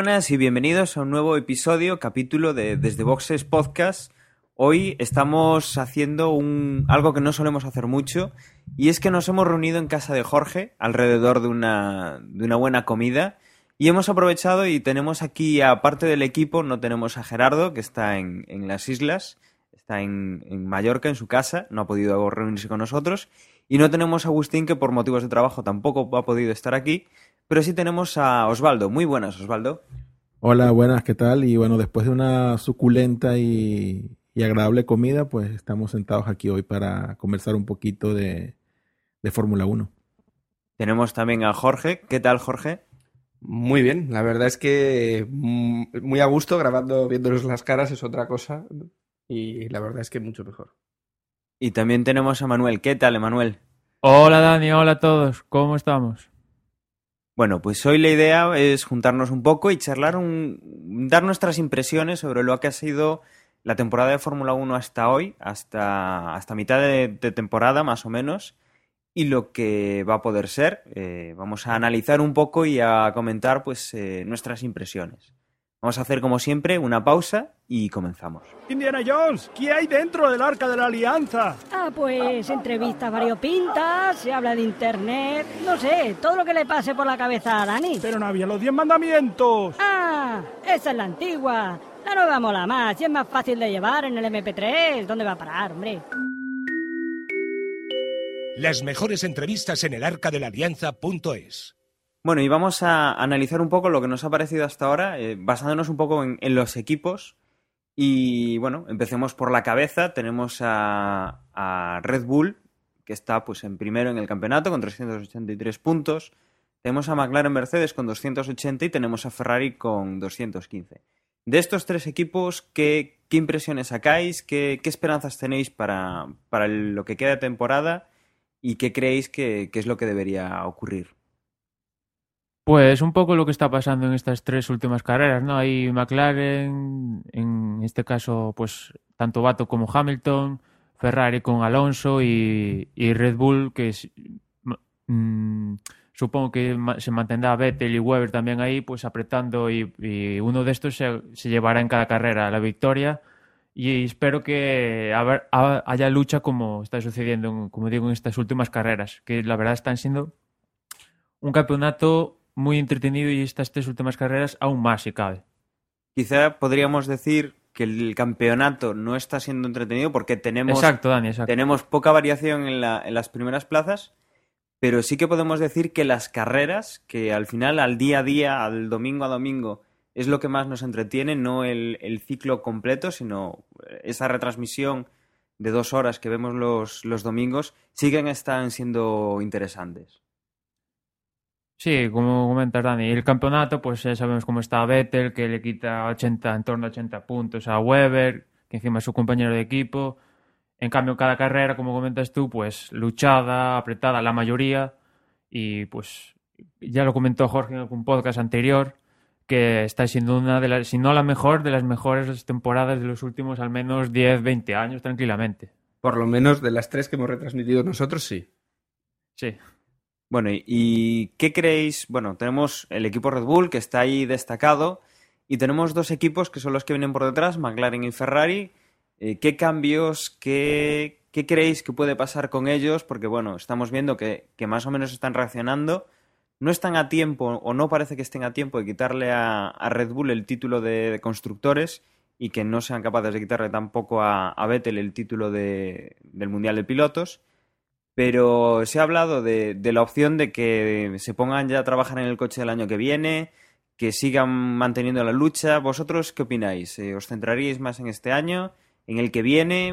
buenas y bienvenidos a un nuevo episodio, capítulo de Desde Boxes Podcast. Hoy estamos haciendo un, algo que no solemos hacer mucho y es que nos hemos reunido en casa de Jorge alrededor de una, de una buena comida y hemos aprovechado y tenemos aquí, aparte del equipo, no tenemos a Gerardo que está en, en las islas, está en, en Mallorca, en su casa, no ha podido reunirse con nosotros y no tenemos a Agustín que por motivos de trabajo tampoco ha podido estar aquí, pero sí tenemos a Osvaldo. Muy buenas, Osvaldo. Hola, buenas, ¿qué tal? Y bueno, después de una suculenta y, y agradable comida, pues estamos sentados aquí hoy para conversar un poquito de, de Fórmula 1. Tenemos también a Jorge. ¿Qué tal, Jorge? Muy bien, la verdad es que mm, muy a gusto grabando, viéndonos las caras es otra cosa y la verdad es que mucho mejor. Y también tenemos a Manuel. ¿Qué tal, Manuel? Hola Dani, hola a todos, ¿cómo estamos? Bueno, pues hoy la idea es juntarnos un poco y charlar, un, dar nuestras impresiones sobre lo que ha sido la temporada de Fórmula 1 hasta hoy, hasta, hasta mitad de, temporada más o menos, y lo que va a poder ser. Eh, vamos a analizar un poco y a comentar pues eh, nuestras impresiones. Vamos a hacer como siempre una pausa y comenzamos. Indiana Jones, ¿qué hay dentro del arca de la alianza? Ah, pues entrevistas variopintas, se habla de internet, no sé, todo lo que le pase por la cabeza a Dani. Pero no había los 10 mandamientos. Ah, esa es la antigua. La nueva mola más y es más fácil de llevar en el MP3. ¿Dónde va a parar, hombre? Las mejores entrevistas en el arca de la alianza.es. Bueno, y vamos a analizar un poco lo que nos ha parecido hasta ahora, eh, basándonos un poco en, los equipos. Y bueno, empecemos por la cabeza. Tenemos a, a, Red Bull, que está pues en primero en el campeonato con 383 puntos. Tenemos a McLaren Mercedes con 280 y tenemos a Ferrari con 215. De estos tres equipos, ¿qué, qué impresiones sacáis? ¿Qué, ¿Qué, esperanzas tenéis para, para lo que queda de temporada? ¿Y qué creéis que, que es lo que debería ocurrir? Pues un poco lo que está pasando en estas tres últimas carreras, ¿no? Hay McLaren, en este caso, pues tanto Bato como Hamilton, Ferrari con Alonso y, Red Bull, que mmm, supongo que se mantendrá Vettel y Weber también ahí, pues apretando y, uno de estos se, se, llevará en cada carrera la victoria. Y espero que haya lucha como está sucediendo, como digo, en estas últimas carreras, que la verdad están siendo un campeonato muy entretenido y estas tres últimas carreras aún más, si cabe. Quizá podríamos decir que el campeonato no está siendo entretenido porque tenemos, exacto, Dani, exacto. tenemos poca variación en, la, en, las primeras plazas, pero sí que podemos decir que las carreras, que al final, al día a día, al domingo a domingo, es lo que más nos entretiene, no el, el ciclo completo, sino esa retransmisión de dos horas que vemos los, los domingos, siguen están siendo interesantes. Sí, como comentas Dani, el campeonato, pues ya sabemos cómo está Vettel, que le quita 80, en torno a 80 puntos a Weber, que encima es su compañero de equipo. En cambio, cada carrera, como comentas tú, pues luchada, apretada la mayoría. Y pues ya lo comentó Jorge en algún podcast anterior, que está siendo una de las, si no la mejor, de las mejores temporadas de los últimos al menos 10, 20 años, tranquilamente. Por lo menos de las tres que hemos retransmitido nosotros, sí. Sí. Bueno, ¿y qué creéis? Bueno, tenemos el equipo Red Bull que está ahí destacado y tenemos dos equipos que son los que vienen por detrás, McLaren y Ferrari. Eh, ¿Qué cambios, qué, qué, creéis que puede pasar con ellos? Porque bueno, estamos viendo que, que, más o menos están reaccionando. No están a tiempo, o no parece que estén a tiempo de quitarle a, a Red Bull el título de, constructores y que no sean capaces de quitarle tampoco a, a Vettel el título de, del Mundial de Pilotos pero se ha hablado de, la opción de que se pongan ya a trabajar en el coche del año que viene, que sigan manteniendo la lucha. ¿Vosotros qué opináis? Eh, ¿Os centraríais más en este año? ¿En el que viene?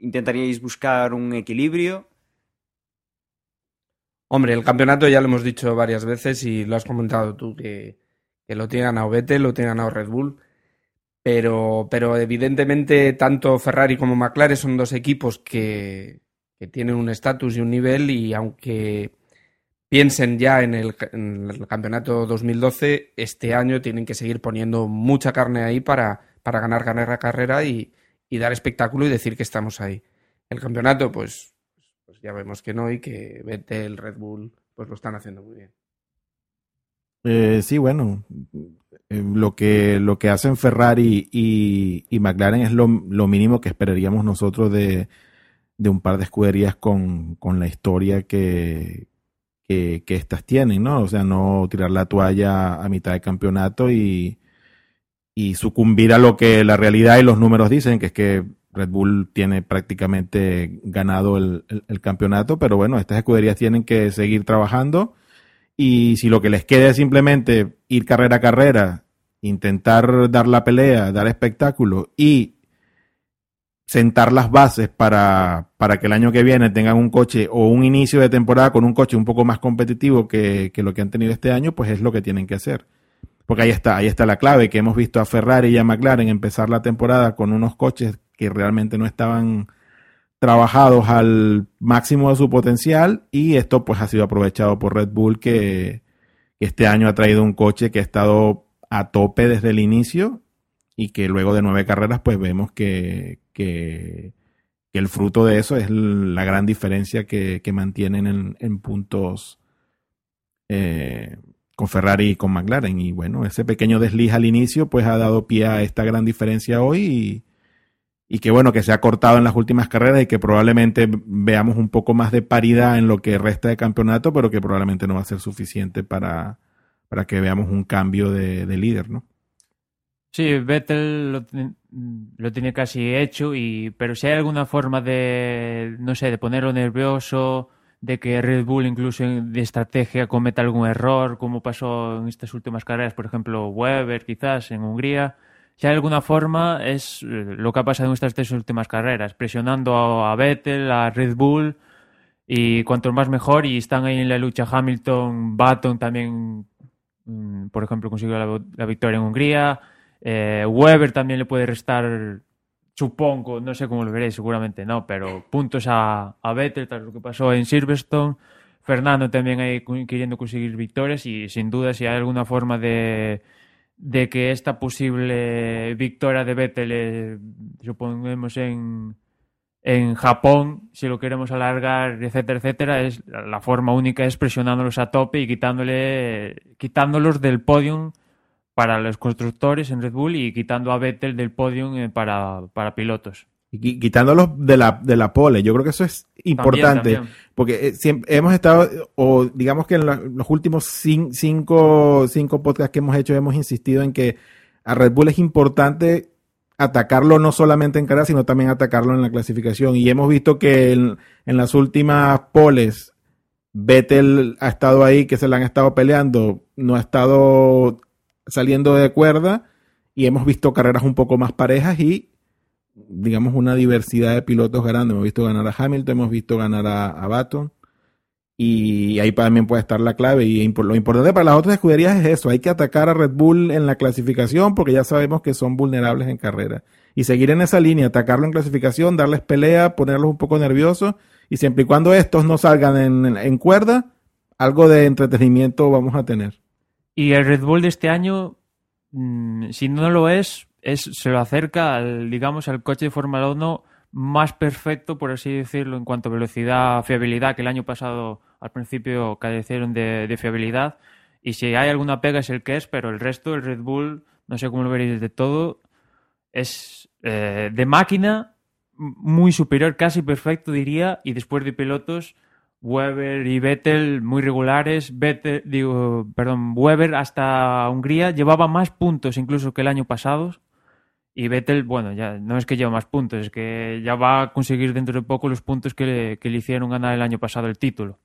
¿Intentaríais buscar un equilibrio? Hombre, el campeonato ya lo hemos dicho varias veces y lo has comentado tú, que, que lo tiene ganado Vettel, lo tiene ganado Red Bull. Pero, pero evidentemente tanto Ferrari como McLaren son dos equipos que, que tienen un estatus y un nivel y aunque piensen ya en el, en el, campeonato 2012, este año tienen que seguir poniendo mucha carne ahí para, para ganar, ganar la carrera y, y, dar espectáculo y decir que estamos ahí. El campeonato, pues, pues ya vemos que no y que Vettel, Red Bull, pues lo están haciendo muy bien. Eh, sí, bueno, eh, lo, que, lo que hacen Ferrari y, y McLaren es lo, lo, mínimo que esperaríamos nosotros de, de un par de escuderías con, con la historia que, que, estas tienen, ¿no? O sea, no tirar la toalla a mitad de campeonato y, y sucumbir a lo que la realidad y los números dicen, que es que Red Bull tiene prácticamente ganado el, el, el campeonato, pero bueno, estas escuderías tienen que seguir trabajando y si lo que les queda es simplemente ir carrera a carrera, intentar dar la pelea, dar espectáculo y sentar las bases para, para que el año que viene tengan un coche o un inicio de temporada con un coche un poco más competitivo que, que lo que han tenido este año, pues es lo que tienen que hacer. Porque ahí está, ahí está la clave, que hemos visto a Ferrari y a McLaren empezar la temporada con unos coches que realmente no estaban trabajados al máximo de su potencial y esto pues ha sido aprovechado por Red Bull que, este año ha traído un coche que ha estado a tope desde el inicio y que luego de nueve carreras pues vemos que, que, el fruto de eso es la gran diferencia que, que mantienen en, en puntos eh, con Ferrari y con McLaren y bueno ese pequeño desliz al inicio pues ha dado pie a esta gran diferencia hoy y, y que bueno, que se ha cortado en las últimas carreras y que probablemente veamos un poco más de paridad en lo que resta de campeonato, pero que probablemente no va a ser suficiente para, para que veamos un cambio de, de líder, ¿no? Sí, Vettel lo, tiene casi hecho, y, pero si hay alguna forma de, no sé, de ponerlo nervioso, de que Red Bull incluso de estrategia cometa algún error, como pasó en estas últimas carreras, por ejemplo, Weber quizás en Hungría, si hay alguna forma, es lo que ha pasado en estas tres últimas carreras, presionando a, Vettel, a Red Bull, y cuanto más mejor, y están ahí en la lucha Hamilton, Baton también, por ejemplo, consiguió la, la victoria en Hungría, eh, Weber también le puede restar, supongo, no sé cómo lo veréis, seguramente no, pero puntos a, a Vettel, tras lo que pasó en Silverstone, Fernando también ahí queriendo conseguir victorias, y sin duda si hay alguna forma de de que esta posible victoria de Vettel, eh, suponemos en, en Japón, si lo queremos alargar, etcétera, etcétera, es la forma única es presionándolos a tope y quitándole, quitándolos del podium para los constructores en Red Bull y quitando a Vettel del podium eh, para, para pilotos. Y quitándolos de la, de la pole. Yo creo que eso es importante. También, también. Porque eh, siempre hemos estado, o digamos que en los últimos cinco, cinco podcasts que hemos hecho hemos insistido en que a Red Bull es importante atacarlo no solamente en carrera, sino también atacarlo en la clasificación. Y hemos visto que en, en las últimas poles, Vettel ha estado ahí, que se la han estado peleando, no ha estado saliendo de cuerda. Y hemos visto carreras un poco más parejas y digamos, una diversidad de pilotos grande. Hemos visto ganar a Hamilton, hemos visto ganar a, a Baton. Y ahí también puede estar la clave. Y lo importante para las otras escuderías es eso. Hay que atacar a Red Bull en la clasificación porque ya sabemos que son vulnerables en carrera. Y seguir en esa línea, atacarlo en clasificación, darles pelea, ponerlos un poco nerviosos. Y siempre y cuando estos no salgan en cuerda, algo de entretenimiento vamos a tener. Y el Red Bull de este año, mmm, si no lo es, es, se lo acerca al, digamos, al coche de Fórmula 1 más perfecto, por así decirlo, en cuanto a velocidad, fiabilidad, que el año pasado al principio carecieron de, de fiabilidad. Y si hay alguna pega es el que es, pero el resto, el Red Bull, no sé cómo lo veréis de todo, es eh, de máquina muy superior, casi perfecto diría, y después de pilotos, Weber y Vettel muy regulares. Vettel, perdón, Weber hasta Hungría llevaba más puntos incluso que el año pasado. Y Vettel, bueno, ya no es que lleva más puntos, es que ya va a conseguir dentro de poco los puntos que le, que le hicieron ganar el año pasado el título.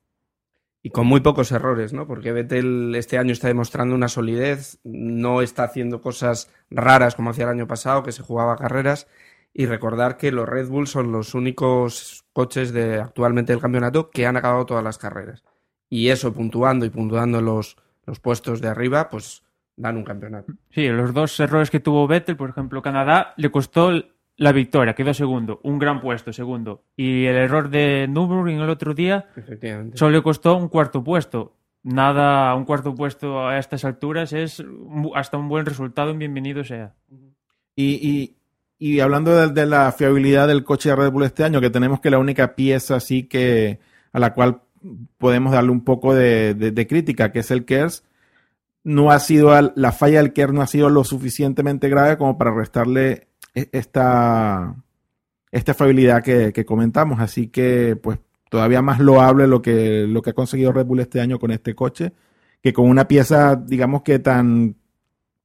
Y con muy pocos errores, ¿no? Porque Vettel este año está demostrando una solidez, no está haciendo cosas raras como hacía el año pasado, que se jugaba carreras. Y recordar que los Red Bull son los únicos coches de actualmente del campeonato que han acabado todas las carreras. Y eso, puntuando y puntuando los, los puestos de arriba, pues dan un campeonato. Sí, los dos errores que tuvo Vettel, por ejemplo, Canadá, le costó la victoria, quedó segundo, un gran puesto, segundo. Y el error de Nürburgring el otro día Efectivamente. solo le costó un cuarto puesto. Nada, un cuarto puesto a estas alturas es hasta un buen resultado, bienvenido sea. Y, y- y hablando de, de la fiabilidad del coche de Red Bull este año, que tenemos que la única pieza así que a la cual podemos darle un poco de, crítica, que es el KERS, no ha sido la falla del KERS no ha sido lo suficientemente grave como para restarle e- esta, esta fiabilidad que, que comentamos. Así que, pues, todavía más loable lo que, lo que ha conseguido Red Bull este año con este coche, que con una pieza, digamos que tan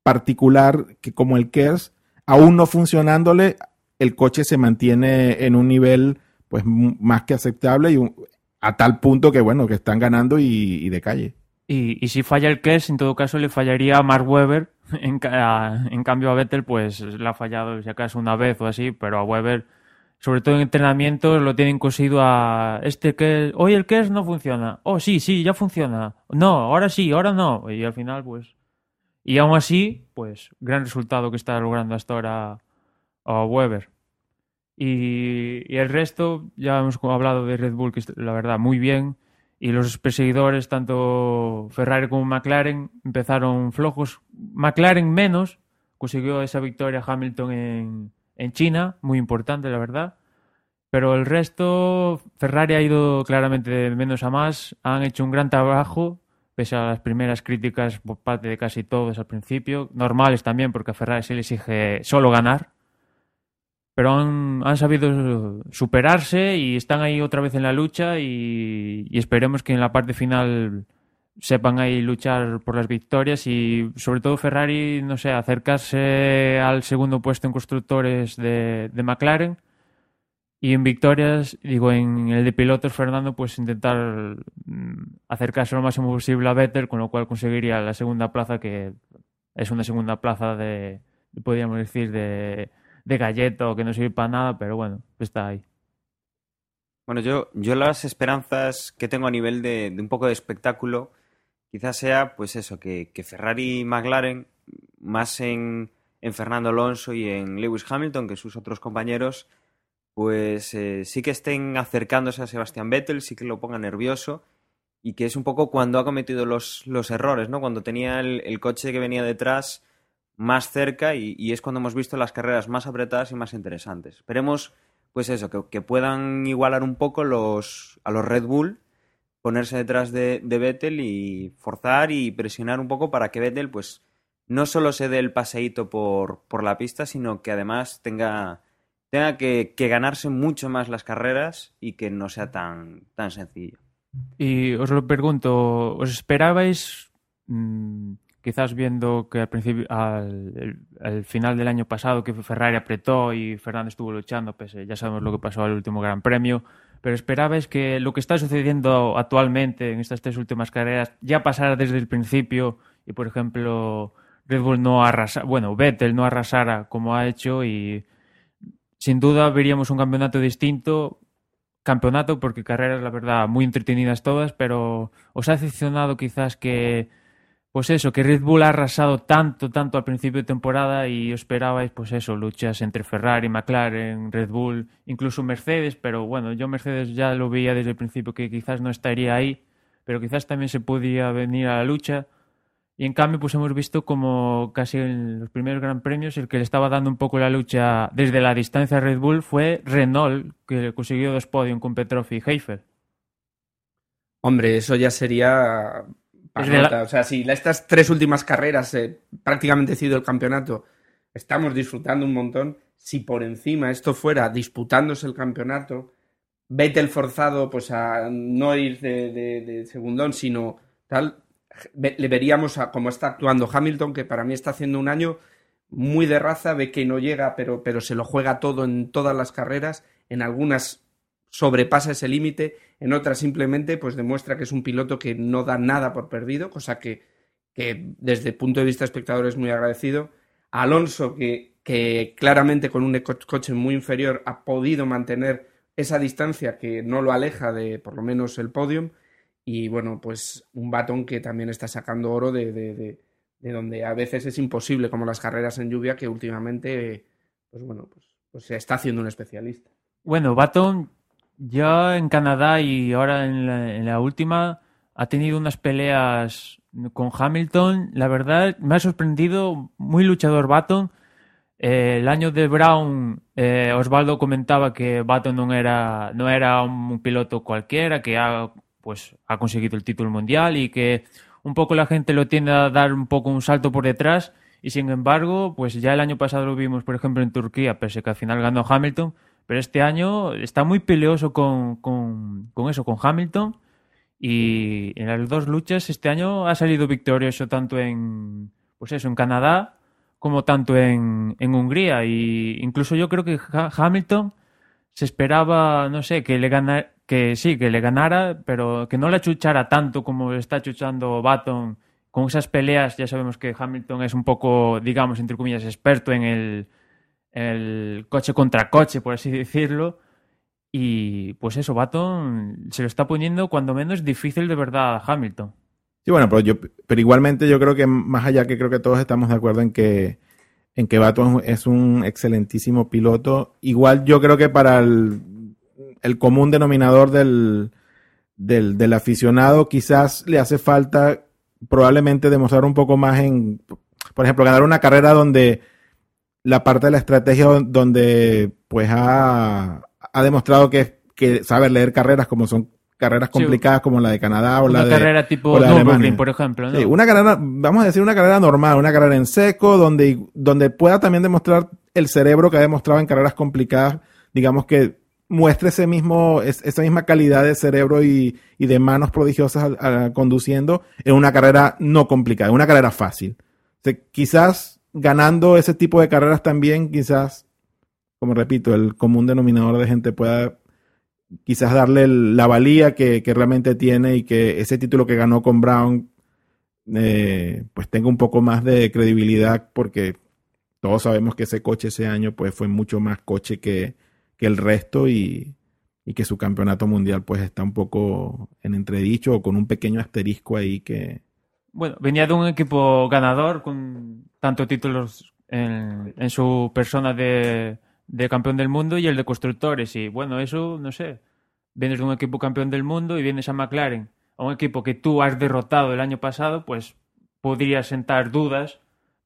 particular que como el KERS, aún no funcionándole, el coche se mantiene en un nivel pues más que aceptable y un- a tal punto que bueno, que están ganando y, y de calle. Y, si falla el Kers, en todo caso le fallaría a Mark Webber. En, ca- en cambio a Vettel, pues le ha fallado si acaso una vez o así, pero a Webber, sobre todo en entrenamientos, lo tienen cosido a este que hoy el Kers no funciona. Oh, sí, sí, ya funciona. No, ahora sí, ahora no. Y al final, pues. Y aún así, pues, gran resultado que está logrando hasta ahora a Webber. Y, el resto, ya hemos hablado de Red Bull, que la verdad, muy bien. Y los perseguidores, tanto Ferrari como McLaren, empezaron flojos. McLaren menos, consiguió esa victoria Hamilton en, en China, muy importante, la verdad. Pero el resto, Ferrari ha ido claramente de menos a más. Han hecho un gran trabajo, pese a las primeras críticas por parte de casi todos al principio. Normales también, porque a Ferrari se le exige solo ganar pero han, han sabido superarse y están ahí otra vez en la lucha y, y esperemos que en la parte final sepan ahí luchar por las victorias y sobre todo Ferrari, no sé, acercarse al segundo puesto en constructores de, de McLaren y en victorias, digo, en el de pilotos, Fernando, pues intentar mm, acercarse lo máximo posible a Vettel, con lo cual conseguiría la segunda plaza que es una segunda plaza de, podríamos decir, de de galleta o que no sirve para nada, pero bueno, está ahí. Bueno, yo, yo las esperanzas que tengo a nivel de, de un poco de espectáculo, quizás sea pues eso, que, que Ferrari y McLaren, más en, en, Fernando Alonso y en Lewis Hamilton que sus otros compañeros, pues eh, sí que estén acercándose a Sebastián Vettel, sí que lo ponga nervioso y que es un poco cuando ha cometido los, los errores, ¿no? Cuando tenía el, coche que venía detrás más cerca y, y, es cuando hemos visto las carreras más apretadas y más interesantes. Esperemos, pues eso, que, que puedan igualar un poco los, a los Red Bull, ponerse detrás de, de, Vettel y forzar y presionar un poco para que Vettel, pues, no solo se dé el paseíto por, por la pista, sino que además tenga, tenga que, ganarse mucho más las carreras y que no sea tan, tan sencillo. Y os lo pregunto, ¿os esperabais... Mmm quizás viendo que al principio al, final del año pasado que Ferrari apretó y Fernando estuvo luchando, pues ya sabemos lo que pasó al último Gran Premio, pero esperabais que lo que está sucediendo actualmente en estas tres últimas carreras ya pasara desde el principio y por ejemplo Red Bull no arrasara, bueno, Vettel no arrasara como ha hecho y sin duda veríamos un campeonato distinto campeonato porque carreras la verdad muy entretenidas todas, pero os ha decepcionado quizás que pues eso, que Red Bull ha arrasado tanto, tanto al principio de temporada y esperabais, pues eso, luchas entre Ferrari, McLaren, Red Bull, incluso Mercedes, pero bueno, yo Mercedes ya lo veía desde el principio que quizás no estaría ahí, pero quizás también se podía venir a la lucha. Y en cambio, pues hemos visto como casi en los primeros Gran Premios el que le estaba dando un poco la lucha desde la distancia a Red Bull fue Renault, que consiguió dos podios con Petrov y Heifer. Hombre, eso ya sería la... O sea, si estas tres últimas carreras eh, prácticamente sido el campeonato, estamos disfrutando un montón. Si por encima esto fuera disputándose el campeonato, Vettel forzado pues a no ir de, de, de segundón, sino tal, le veríamos a cómo está actuando Hamilton, que para mí está haciendo un año muy de raza, ve que no llega, pero, pero se lo juega todo en todas las carreras, en algunas sobrepasa ese límite, en otras simplemente pues demuestra que es un piloto que no da nada por perdido, cosa que, que desde el punto de vista espectador es muy agradecido. Alonso, que, que claramente con un co coche muy inferior ha podido mantener esa distancia que no lo aleja de por lo menos el podium. Y bueno, pues un batón que también está sacando oro de, de, de, de donde a veces es imposible, como las carreras en lluvia, que últimamente, pues bueno, pues pues se está haciendo un especialista. Bueno, Baton ya en Canadá y ahora en la, en la última ha tenido unas peleas con Hamilton. La verdad, me ha sorprendido, muy luchador Baton. Eh, el año de Brown, eh, Osvaldo comentaba que Baton no era, no era un piloto cualquiera, que ha, pues, ha conseguido el título mundial y que un poco la gente lo tiende a dar un poco un salto por detrás. Y sin embargo, pues ya el año pasado lo vimos, por ejemplo, en Turquía, pese que al final ganó Hamilton, pero este año está muy peleoso con, con, eso, con Hamilton. Y en las dos luchas este año ha salido victorioso tanto en, pues eso, en Canadá como tanto en, en Hungría. Y incluso yo creo que Ha- Hamilton se esperaba, no sé, que le ganara, que sí, que le ganara, pero que no le achuchara tanto como está achuchando Baton con esas peleas. Ya sabemos que Hamilton es un poco, digamos, entre comillas, experto en el, el coche contra coche, por así decirlo. Y pues eso, Baton se lo está poniendo cuando menos difícil de verdad a Hamilton. Sí, bueno, pero, yo, pero igualmente yo creo que más allá que creo que todos estamos de acuerdo en que, en que Baton es un excelentísimo piloto, igual yo creo que para el, el común denominador del, del, del aficionado quizás le hace falta probablemente demostrar un poco más en, por ejemplo, ganar una carrera donde la parte de la estrategia don- donde pues ha, ha demostrado que, que sabe leer carreras como son carreras Sí. complicadas como la de Canadá o Una la de carrera tipo la de por ejemplo. ¿no? Sí, una carrera, vamos a decir una carrera normal, una carrera en seco, donde, donde pueda también demostrar el cerebro que ha demostrado en carreras complicadas, digamos que muestre ese mismo, es- esa misma calidad de cerebro y, y de manos prodigiosas al- al- conduciendo en una carrera no complicada, en una carrera fácil. Quizás ganando ese tipo de carreras también, quizás, como repito, el común denominador de gente pueda quizás darle la valía que, que realmente tiene y que ese título que ganó con Brown eh, pues tenga un poco más de credibilidad porque todos sabemos que ese coche ese año pues fue mucho más coche que, que el resto y, y que su campeonato mundial pues está un poco en entredicho o con un pequeño asterisco ahí que Bueno, venía de un equipo ganador con tanto títulos en, en su persona de, de campeón del mundo y el de constructores. Y bueno, eso, no sé. Vienes de un equipo campeón del mundo y vienes a McLaren, a un equipo que tú has derrotado el año pasado, pues podría sentar dudas.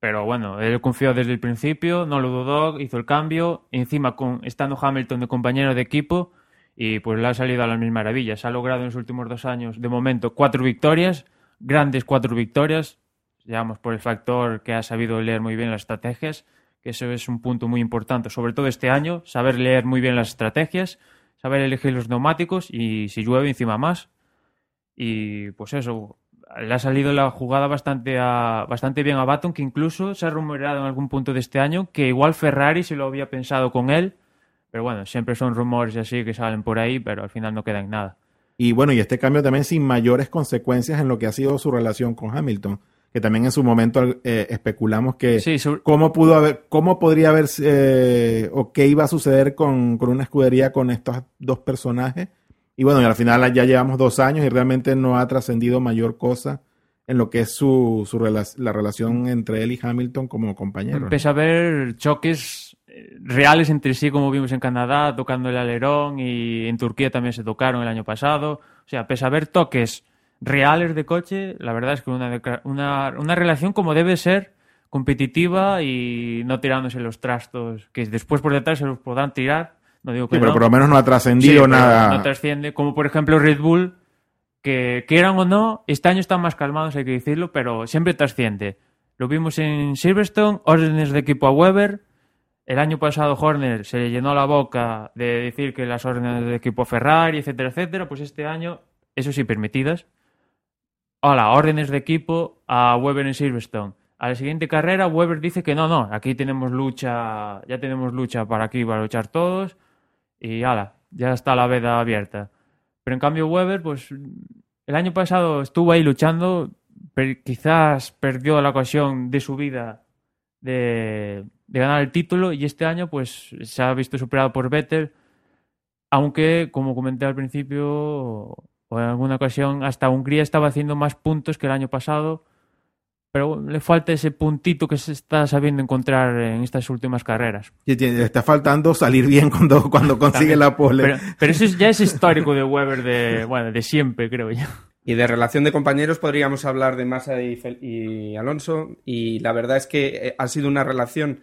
Pero bueno, él confió desde el principio, no lo dudó, hizo el cambio. Encima, con, estando Hamilton de compañero de equipo, y pues le ha salido a las mil maravillas. Ha logrado en los últimos dos años, de momento, cuatro victorias, grandes cuatro victorias, digamos, por el factor que ha sabido leer muy bien las estrategias, que eso es un punto muy importante, sobre todo este año, saber leer muy bien las estrategias, saber elegir los neumáticos y si llueve encima más. Y pues eso, le ha salido la jugada bastante, a- bastante bien a Baton, que incluso se ha rumoreado en algún punto de este año que igual Ferrari se lo había pensado con él, pero bueno, siempre son rumores así que salen por ahí, pero al final no queda en nada. y bueno y este cambio también sin mayores consecuencias en lo que ha sido su relación con Hamilton que también en su momento eh, especulamos que Sí, sobre- cómo pudo haber, cómo podría haber eh, o qué iba a suceder con, con una escudería con estos dos personajes. Y bueno, y al final ya llevamos dos años y realmente no ha trascendido mayor cosa en lo que es su, su la relación entre él y Hamilton como compañeros. Empieza a haber choques eh, reales entre sí, como vimos en Canadá, tocando el alerón, y en Turquía también se tocaron el año pasado. O sea, pese a haber toques reales de coche, la verdad es que una, una, una relación como debe ser, competitiva y no tirándose los trastos, que después por detrás se los podrán tirar. No digo que Sí, pero no. por lo menos no ha trascendido nada. No trasciende, como por ejemplo Red Bull, que quieran o no, este año están más calmados, hay que decirlo, pero siempre trasciende. Lo vimos en Silverstone, órdenes de equipo a Weber. El año pasado Horner se le llenó la boca de decir que las órdenes de equipo a Ferrari, etcétera, etcétera. Pues este año, eso sí, permitidas. Hola, órdenes de equipo a Weber en Silverstone. A la siguiente carrera, Weber dice que no, no, aquí tenemos lucha, ya tenemos lucha para aquí, para luchar todos. Y ala, ya está la veda abierta. Pero en cambio Weber, pues el año pasado estuvo ahí luchando, pero quizás perdió la ocasión de su vida de, de ganar el título y este año pues se ha visto superado por Vettel, aunque como comenté al principio o en alguna ocasión hasta Hungría estaba haciendo más puntos que el año pasado pero le falta ese puntito que se está sabiendo encontrar en estas últimas carreras. Y está faltando salir bien cuando, cuando consigue También. la pole. Pero, pero eso es- ya es histórico de Weber de, bueno, de siempre, creo yo. Y de relación de compañeros podríamos hablar de Massa y, Fel- y Alonso. Y la verdad es que eh, ha sido una relación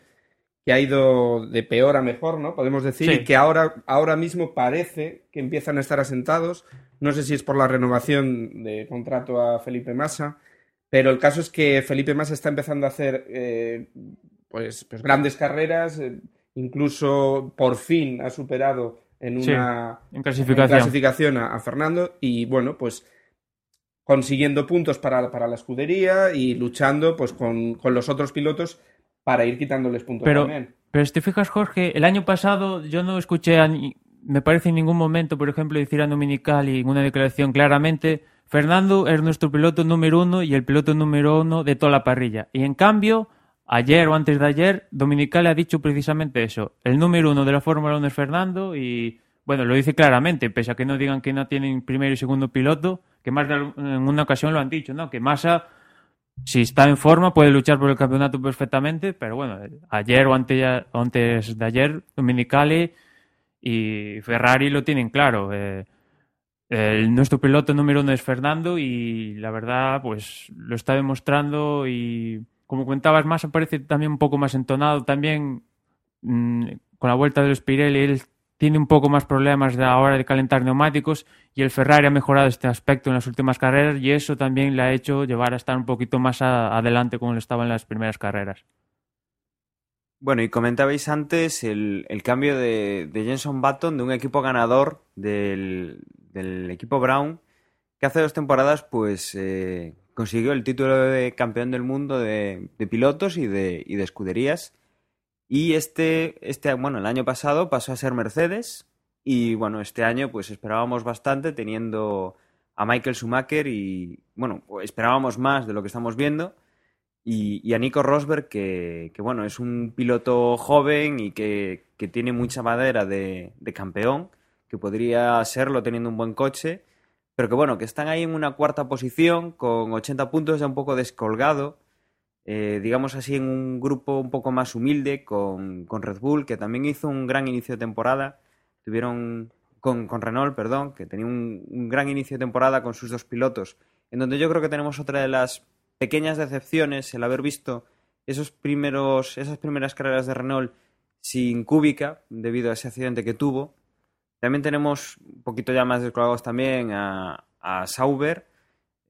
que ha ido de peor a mejor, ¿no? Podemos decir, Sí. y que ahora, ahora mismo parece que empiezan a estar asentados. No sé si es por la renovación de contrato a Felipe Massa, pero el caso es que Felipe Massa está empezando a hacer eh, pues, pues grandes carreras, eh, incluso por fin ha superado en Sí, una en clasificación. clasificación a, a Fernando y bueno, pues consiguiendo puntos para, para la escudería y luchando pues con, con los otros pilotos para ir quitándoles puntos Pero, también. pero si te fijas, Jorge, el año pasado yo no escuché, a ni- me parece en ningún momento, por ejemplo, decir a Dominical y en una declaración claramente, Fernando es nuestro piloto número uno y el piloto número uno de toda la parrilla. Y en cambio, ayer o antes de ayer, Dominical ha dicho precisamente eso. El número uno de la Fórmula 1 es Fernando y, bueno, lo dice claramente, pese a que no digan que no tienen primero y segundo piloto, que más en una ocasión lo han dicho, ¿no? Que Massa si está en forma puede luchar por el campeonato perfectamente, pero bueno, ayer o ante- o antes de ayer, Dominicali y Ferrari lo tienen claro. eh, el- nuestro piloto número uno es Fernando y la verdad, pues lo está demostrando y como comentabas más, parece también un poco más entonado. También mm, con la vuelta de los Pirelli, él tiene un poco más problemas a la hora de calentar neumáticos y el Ferrari ha mejorado este aspecto en las últimas carreras y eso también le ha hecho llevar a estar un poquito más a- adelante como lo estaba en las primeras carreras. Bueno, y comentabais antes el, el cambio de, de Jenson Button de un equipo ganador del, del equipo Brown, que hace dos temporadas pues eh, consiguió el título de campeón del mundo de, pilotos y de, escuderías. Y este, este, bueno, el año pasado pasó a ser Mercedes y bueno, este año pues esperábamos bastante teniendo a Michael Schumacher y bueno, esperábamos más de lo que estamos viendo. Y, a Nico Rosberg, que, bueno, es un piloto joven y que, que tiene mucha madera de, de campeón, que podría serlo teniendo un buen coche, pero que bueno, que están ahí en una cuarta posición con 80 puntos ya un poco descolgado, eh, digamos así, en un grupo un poco más humilde con, con Red Bull, que también hizo un gran inicio de temporada, tuvieron con, con Renault, perdón, que tenía un, un gran inicio de temporada con sus dos pilotos, en donde yo creo que tenemos otra de las pequeñas decepciones el haber visto esos primeros, esas primeras carreras de Renault sin Kubica debido a ese accidente que tuvo. También tenemos un poquito ya más descolgados también a, a Sauber,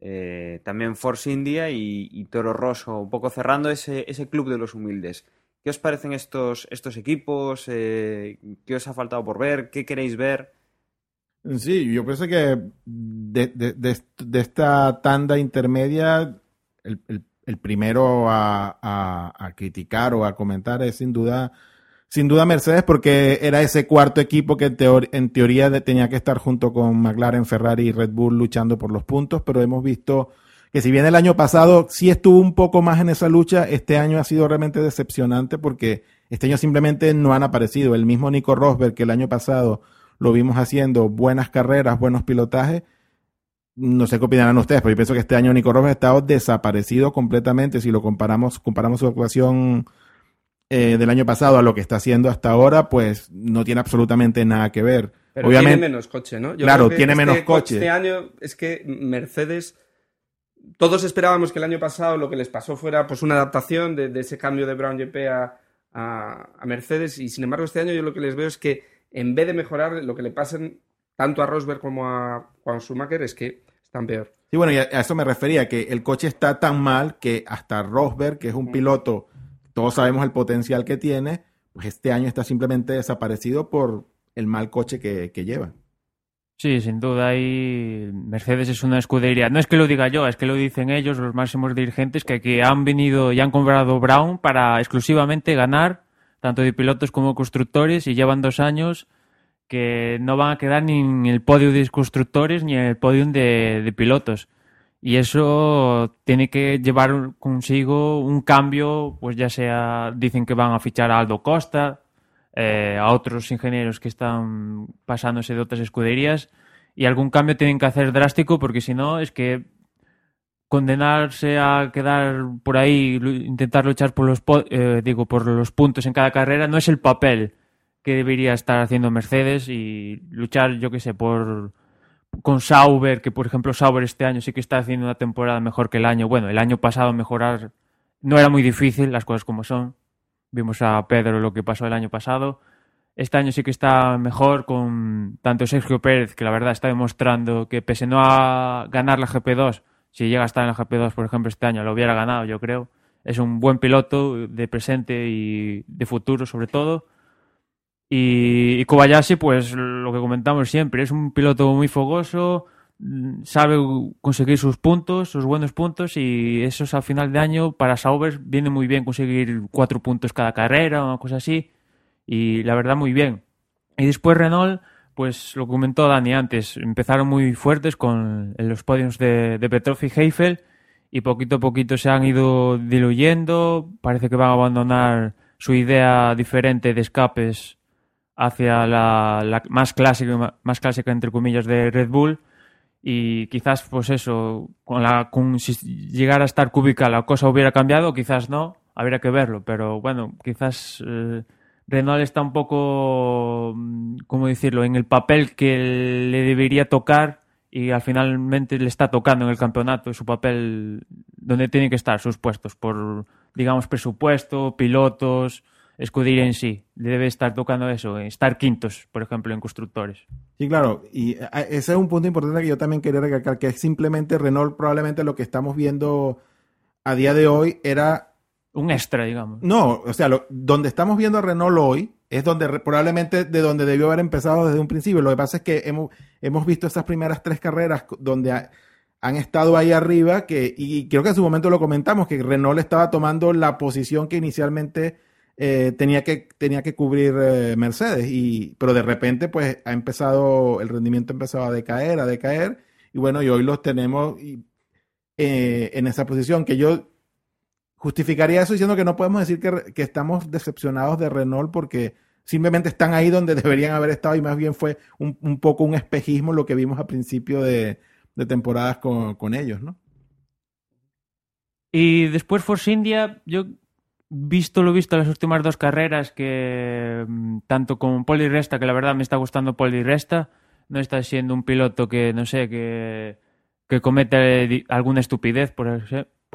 eh, también Force India y, Toro Rosso, un poco cerrando ese, ese club de los humildes. ¿Qué os parecen estos, estos equipos? Eh, ¿Qué os ha faltado por ver? ¿Qué queréis ver? Sí, yo pienso que de, de, de, de esta tanda intermedia el, el, el primero a, a, a, criticar o a comentar es sin duda, sin duda Mercedes, porque era ese cuarto equipo que en, teor, en teoría tenía que estar junto con McLaren, Ferrari y Red Bull luchando por los puntos, pero hemos visto que si bien el año pasado sí estuvo un poco más en esa lucha, este año ha sido realmente decepcionante porque este año simplemente no han aparecido. El mismo Nico Rosberg que el año pasado lo vimos haciendo buenas carreras, buenos pilotajes, no sé qué opinarán ustedes, pero yo pienso que este año Nico Rosberg ha estado desaparecido completamente si lo comparamos, comparamos su actuación eh, del año pasado a lo que está haciendo hasta ahora, pues no tiene absolutamente nada que ver. Pero Obviamente, tiene menos coche, ¿no? Yo claro, creo que tiene este menos co- coche. Este año es que Mercedes, todos esperábamos que el año pasado lo que les pasó fuera pues una adaptación de, de ese cambio de Brown GP a, a, a Mercedes y sin embargo este año yo lo que les veo es que en vez de mejorar lo que le pasen tanto a Rosberg como a Juan Schumacher es que están peor. Sí, bueno, y a, a eso me refería, que el coche está tan mal que hasta Rosberg, que es un piloto, todos sabemos el potencial que tiene, pues este año está simplemente desaparecido por el mal coche que, lleva. Sí, sin duda. Y Mercedes es una escudería. No es que lo diga yo, es que lo dicen ellos, los máximos dirigentes, que, que han venido y han comprado Brown para exclusivamente ganar, tanto de pilotos como constructores, y llevan dos años que no van a quedar ni en el podio de constructores ni en el podio de pilotos. Y eso tiene que llevar consigo un cambio, pues ya sea, dicen que van a fichar a Aldo Costa, eh, a otros ingenieros que están pasándose de otras escuderías y algún cambio tienen que hacer drástico porque si no es que condenarse a quedar por ahí, intentar luchar por los, eh, digo, por los puntos en cada carrera, no es el papel que debería estar haciendo Mercedes y luchar, yo que sé, por con Sauber, que por ejemplo Sauber este año sí que está haciendo una temporada mejor que el año. Bueno, el año pasado mejorar no era muy difícil, las cosas como son. Vimos a Pedro lo que pasó el año pasado. Este año sí que está mejor con tanto Sergio Pérez, que la verdad está demostrando que pese no a ganar la GP2, si llega a estar en la GP2, por ejemplo, este año, lo hubiera ganado, yo creo. Es un buen piloto de presente y de futuro, sobre todo. Y, Kobayashi, pues lo que comentamos siempre, es un piloto muy fogoso, sabe conseguir sus puntos, sus buenos puntos, y eso es a final de año para Sauber viene muy bien conseguir cuatro puntos cada carrera una cosa así. Y la verdad, muy bien. Y después Renault pues lo comentó Dani antes, empezaron muy fuertes con los podios de, Petrov y Heifel y poquito a poquito se han ido diluyendo, parece que van a abandonar su idea diferente de escapes hacia la, más clásica, más clásica entre comillas de Red Bull y quizás pues eso, con la con, si llegara a estar cúbica la cosa hubiera cambiado, quizás no, habría que verlo, pero bueno, quizás eh, Renault está un poco, mm, ¿cómo decirlo?, en el papel que le debería tocar y al finalmente le está tocando en el campeonato su papel donde tienen que estar sus puestos por, digamos, presupuesto, pilotos, escudería en sí. Debe estar tocando eso, estar quintos, por ejemplo, en constructores. Sí, claro, y ese es un punto importante que yo también quería recalcar, que es simplemente Renault probablemente lo que estamos viendo a día de hoy era un extra, digamos. No, o sea, donde estamos viendo a Renault hoy es donde probablemente de donde debió haber empezado desde un principio. Lo que pasa es que hemos, hemos visto estas primeras tres carreras donde han estado ahí arriba, que, y creo que en su momento lo comentamos, que Renault estaba tomando la posición que inicialmente eh, tenía, que, tenía que cubrir eh, Mercedes, y, pero de repente pues ha empezado, el rendimiento ha empezado a decaer, a decaer, y bueno, y hoy los tenemos eh, en esa posición, que yo justificaría eso diciendo que no podemos decir que, estamos decepcionados de Renault porque simplemente están ahí donde deberían haber estado y más bien fue un, poco un espejismo lo que vimos a principio de, temporadas con, ellos, ¿no? Y después Force India, yo visto lo visto las últimas dos carreras que mm, tanto con Poli Resta, que la verdad me está gustando Poli Resta, no está siendo un piloto que, no sé, que, que comete alguna estupidez, por,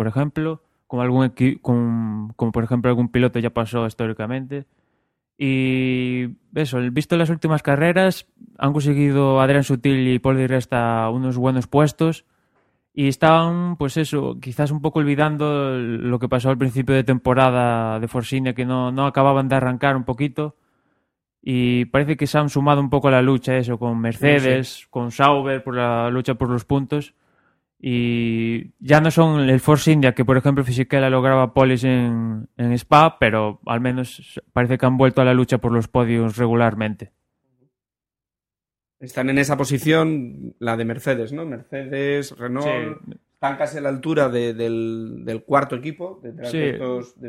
ejemplo como, algún como, como por ejemplo algún piloto ya pasó históricamente. Y eso, visto las últimas carreras, han conseguido Adrián Sutil y Paul Di Resta unos buenos puestos y estaban, pues eso, quizás un poco olvidando lo que pasó al principio de temporada de Forcine, que no, no acababan de arrancar un poquito. Y parece que se han sumado un poco a la lucha, eso, con Mercedes, con Sauber, por la lucha por los puntos. Y ya no son el Force India, que por ejemplo Fisichella lograba polis en, en Spa, pero al menos parece que han vuelto a la lucha por los podios regularmente. Están en esa posición la de Mercedes, ¿no? Mercedes, Renault. Están casi a la altura del, cuarto equipo. sí.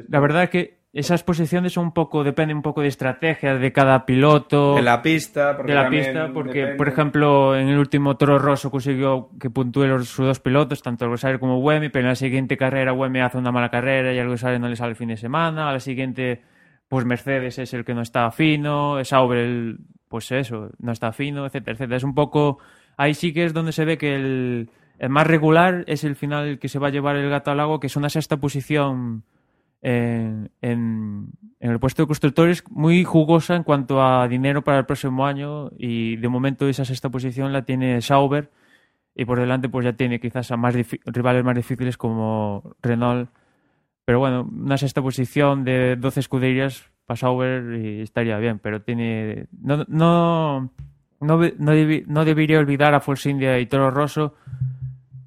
La verdad es que esas posiciones son un poco, depende un poco de estrategia de cada piloto. De la pista, porque de la pista, porque por ejemplo en el último Toro Rosso consiguió que puntúe sus dos pilotos, tanto Rosario como Wemi, pero en la siguiente carrera Wemi hace una mala carrera y al no le sale el fin de semana, a la siguiente pues Mercedes es el que no está fino, Sauber el, pues eso, no está fino, etcétera, etcétera. Es un poco, ahí sí que es donde se ve que el, más regular es el final que se va a llevar el gato al lago, que es una sexta posición en, en, el puesto de constructores muy jugosa en cuanto a dinero para el próximo año y de momento esa sexta posición la tiene Sauber y por delante pues ya tiene quizás a más rivales más difíciles como Renault pero bueno, una sexta posición de 12 escuderías para Sauber y estaría bien, pero tiene no no no, no, debería olvidar a Force India y Toro Rosso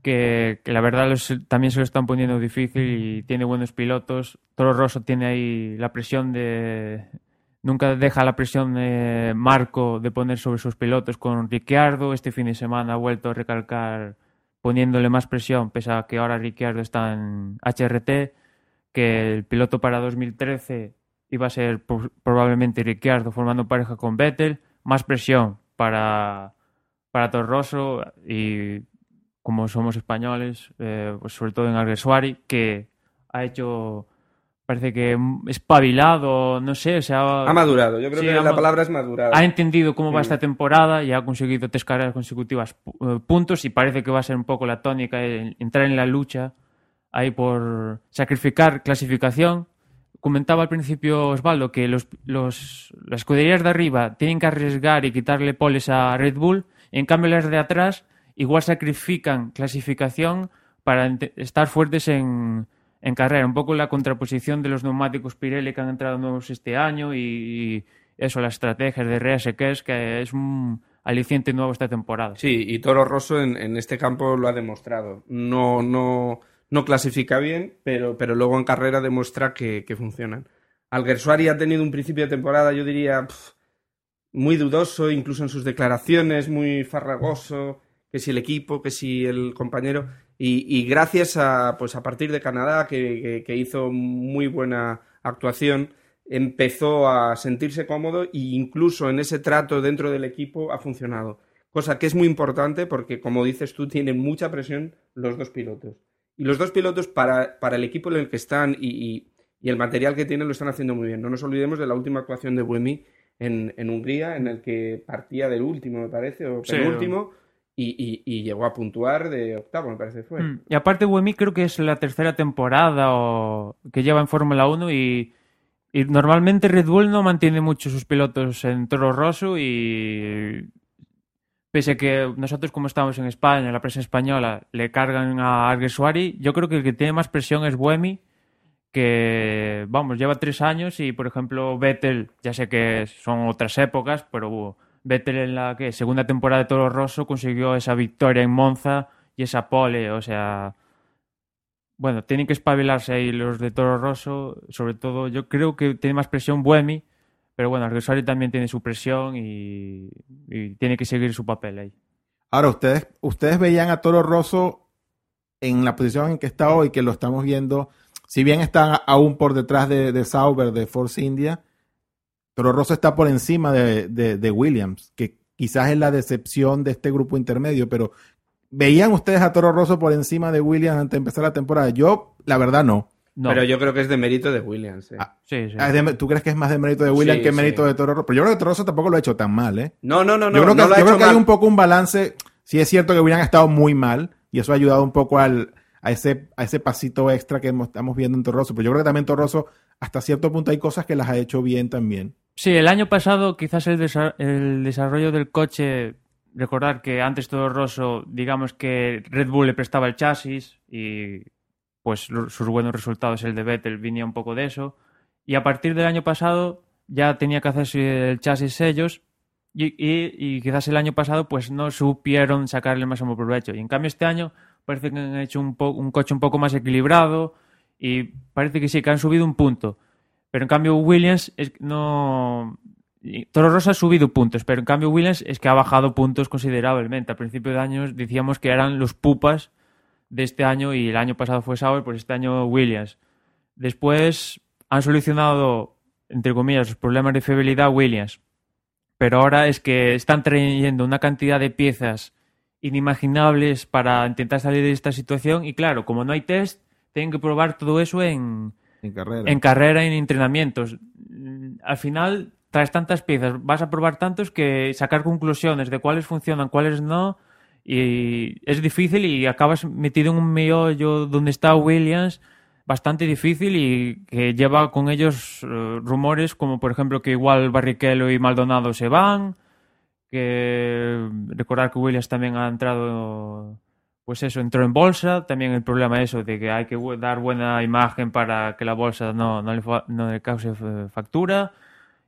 que, la verdad también se lo están poniendo difícil y tiene buenos pilotos. Toro Rosso tiene ahí la presión de... Nunca deja la presión de Marco de poner sobre sus pilotos con Ricciardo. Este fin de semana ha vuelto a recalcar poniéndole más presión, pese a que ahora Ricciardo está en HRT, que el piloto para 2013 iba a ser probablemente Ricciardo formando pareja con Vettel. Más presión para, para Toro Rosso y como somos españoles, eh, pues sobre todo en Alguersuari, que ha hecho, parece que espabilado, no sé, o sea, Ha madurado, yo creo Sí, que la palabra es madurado. ha entendido cómo va Mm. esta temporada y ha conseguido tres carreras consecutivas eh, puntos y parece que va a ser un poco la tónica entrar en la lucha ahí por sacrificar clasificación. Comentaba al principio Osvaldo que los, los, las escuderías de arriba tienen que arriesgar y quitarle poles a Red Bull, en cambio las de atrás igual sacrifican clasificación para estar fuertes en, en carrera. Un poco la contraposición de los neumáticos Pirelli que han entrado nuevos este año y, y eso, las estrategias de RS que es que es un aliciente nuevo esta temporada. Sí, y Toro Rosso en, en este campo lo ha demostrado. No, no, no clasifica bien, pero, pero luego en carrera demuestra que, funcionan. Alguersuari ha tenido un principio de temporada, yo diría, muy dudoso, incluso en sus declaraciones, muy farragoso, que si el equipo, que si el compañero. Y, gracias a, pues a partir de Canadá, que, que- que hizo muy buena actuación, empezó a sentirse cómodo e incluso en ese trato dentro del equipo ha funcionado. Cosa que es muy importante porque, como dices tú, tienen mucha presión los dos pilotos. Y los dos pilotos, para, para el equipo en el que están y, y- y el material que tienen, lo están haciendo muy bien. No nos olvidemos de la última actuación de Buemi en, en Hungría, en el que partía del último, me parece, o Sí. penúltimo, y, y- y llegó a puntuar de octavo, me parece fue. Mm, Y aparte, Buemi creo que es la tercera temporada o... que lleva en Fórmula 1 y... y normalmente Red Bull no mantiene mucho sus pilotos en Toro Rosso y pese a que nosotros como estamos en España, la prensa española, le cargan a Alguersuari, yo creo que el que tiene más presión es Buemi que, vamos, lleva tres años y, por ejemplo, Vettel, ya sé que son otras épocas, pero Vettel en la que segunda temporada de Toro Rosso consiguió esa victoria en Monza y esa pole, o sea, bueno, tienen que espabilarse ahí los de Toro Rosso, sobre todo yo creo que tiene más presión Buemi, pero bueno, Argusari también tiene su presión y, tiene que seguir su papel ahí. Ahora, ustedes, ustedes veían a Toro Rosso en la posición en que está hoy, que lo estamos viendo, si bien están aún por detrás de, Sauber, de Force India, Toro Rosso está por encima de Williams, que quizás es la decepción de este grupo intermedio, pero ¿veían ustedes a Toro Rosso por encima de Williams antes de empezar la temporada? Yo, la verdad, no. No, Pero yo creo que es de mérito de Williams. eh. Ah, sí, sí. Ah, de- ¿Tú crees que es más de mérito de Williams Sí, que mérito sí. de Toro Rosso? Pero yo creo que Toro Rosso tampoco lo ha hecho tan mal, ¿eh? No, no, no, no. yo creo que, no lo ha yo creo hecho que hay un poco un balance. Sí es cierto que Williams ha estado muy mal y eso ha ayudado un poco al, a, ese, a ese pasito extra que hemos- estamos viendo en Torroso. Pero yo creo que también Torroso, hasta cierto punto, hay cosas que las ha hecho bien también. Sí, el año pasado quizás el, desa- el desarrollo del coche, recordar que antes todo Rosso, digamos que Red Bull le prestaba el chasis y pues sus buenos resultados, el de Vettel, venía un poco de eso. Y a partir del año pasado ya tenía que hacerse el chasis ellos y, y- quizás el año pasado pues no supieron sacarle el máximo provecho. Y en cambio este año parece que han hecho un, po- un coche un poco más equilibrado y parece que sí, que han subido un punto. Pero en cambio Williams no... Toro Rosso ha subido puntos, pero en cambio Williams es que ha bajado puntos considerablemente. A principio de año decíamos que eran los pupas de este año y el año pasado fue Sauber, pues este año Williams. Después han solucionado, entre comillas, los problemas de fiabilidad Williams. Pero ahora es que están trayendo una cantidad de piezas inimaginables para intentar salir de esta situación y claro, como no hay test, tienen que probar todo eso en, En carrera. en carrera, en entrenamientos. Al final, traes tantas piezas, vas a probar tantos que sacar conclusiones de cuáles funcionan, cuáles no, y es difícil y acabas metido en un meollo donde está Williams bastante difícil y que lleva con ellos eh, rumores como por ejemplo que igual Barrichello y Maldonado se van, que recordar que Williams también ha entrado pues eso, entró en bolsa, también el problema eso de que hay que dar buena imagen para que la bolsa no, no, le, no le cause eh, factura.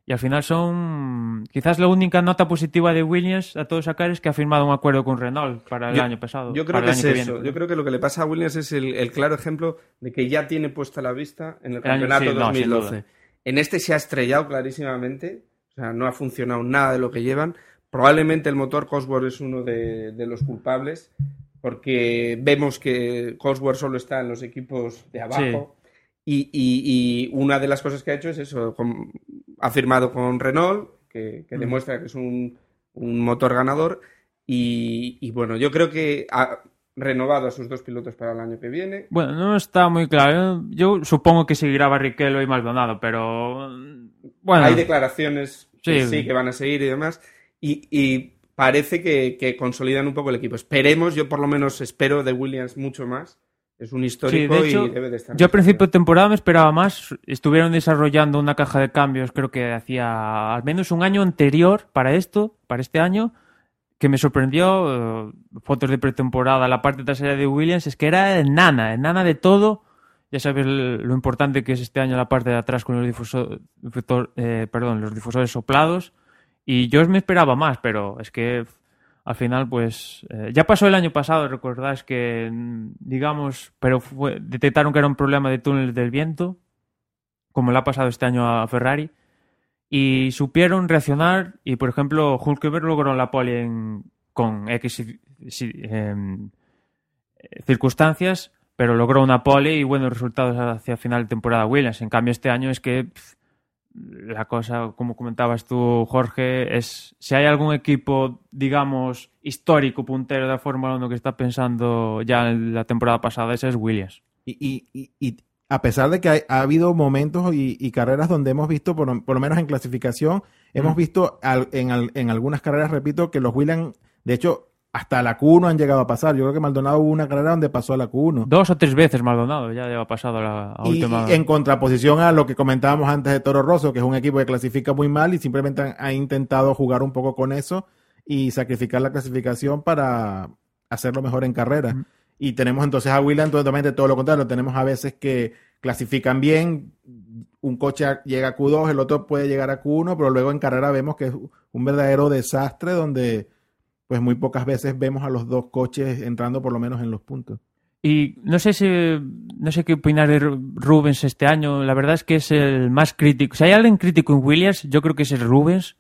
Y al final son, quizás la única nota positiva de Williams a todo sacar es que ha firmado un acuerdo con Renault para el Yo- año pasado. Yo creo que es eso. viene. Yo creo que lo que le pasa a Williams es el, el claro ejemplo de que ya tiene puesta la vista en el El año- campeonato sí, no, sin 2012. duda. en este se ha estrellado clarísimamente. O sea, no ha funcionado nada de lo que llevan. Probablemente el motor Cosworth es uno de, de los culpables, porque vemos que Cosworth solo está en los equipos de abajo. Y, y- y una de las cosas que ha hecho es eso, con- ha firmado con Renault, que, que Mm. demuestra que es un, un motor ganador. Y, y bueno, yo creo que a- renovado a sus dos pilotos para el año que viene. Bueno, no está muy claro. Yo supongo que seguirá Barrichello y Maldonado, pero bueno. Hay declaraciones que Sí. sí que van a seguir y demás. Y, y parece que, que consolidan un poco el equipo. Esperemos, yo por lo menos espero de Williams mucho más. Es un histórico Sí, de hecho, y debe de estar. Yo a principio de temporada me esperaba más. Estuvieron desarrollando una caja de cambios, creo que hacía al menos un año anterior para esto, para este año, que me sorprendió. eh, fotos de pretemporada, la parte trasera de Williams, es que era enana, enana de todo. Ya sabes lo importante que es este año la parte de atrás con los, difuso- difusor- eh, perdón, los difusores soplados. Y yo me esperaba más, pero es que al final, pues eh, ya pasó el año pasado, recordáis que, mm, digamos, pero fue- detectaron que era un problema de túneles del viento, como le ha pasado este año a Ferrari, y supieron reaccionar y, por ejemplo, Hulkenberg logró la pole en- con X em, eh, circunstancias, pero logró una pole y buenos resultados hacia final de temporada Williams. En cambio, este año es que la cosa, como comentabas tú, Jorge, es si hay algún equipo, digamos, histórico puntero de la Fórmula 1 que está pensando ya en la temporada pasada, ese es Williams. Y, y- y- y a pesar de que hay- ha habido momentos y, carreras donde hemos visto, por, lo- por lo menos en clasificación, hemos Mm. visto al- en, al- en algunas carreras, repito, que los Williams, de hecho, hasta la Q1 han llegado a pasar. Yo creo que Maldonado hubo una carrera donde pasó a la Q1. Dos o tres veces Maldonado ya lleva pasado a la a Y, última. y en contraposición a lo que comentábamos antes de Toro Rosso, que es un equipo que clasifica muy mal y simplemente han- ha intentado jugar un poco con eso y sacrificar la clasificación para hacerlo mejor en carrera. Mm. Y tenemos entonces a Williams totalmente todo lo contrario. Tenemos a veces que clasifican bien, un coche llega a Q2, el otro puede llegar a Q1, pero luego en carrera vemos que es un verdadero desastre donde pues muy pocas veces vemos a los dos coches entrando por lo menos en los puntos. Y no sé si no sé qué opinar de Ru- Rubens este año. La verdad es que es el más crítico. Si hay alguien crítico en Williams, yo creo que es el Rubens.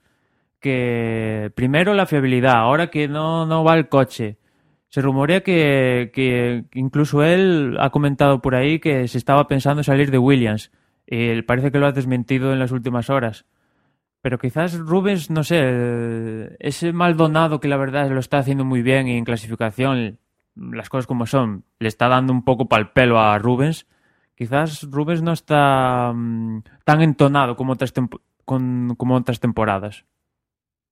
Que primero la fiabilidad, ahora que no, no va el coche. Se rumorea que, que incluso él ha comentado por ahí que se estaba pensando en salir de Williams. Y parece que lo ha desmentido en las últimas horas. Pero quizás Rubens, no sé, ese Maldonado que la verdad lo está haciendo muy bien y en clasificación, las cosas como son, le está dando un poco pal pelo a Rubens. Quizás Rubens no está mm, tan entonado como otras, con- como otras temporadas.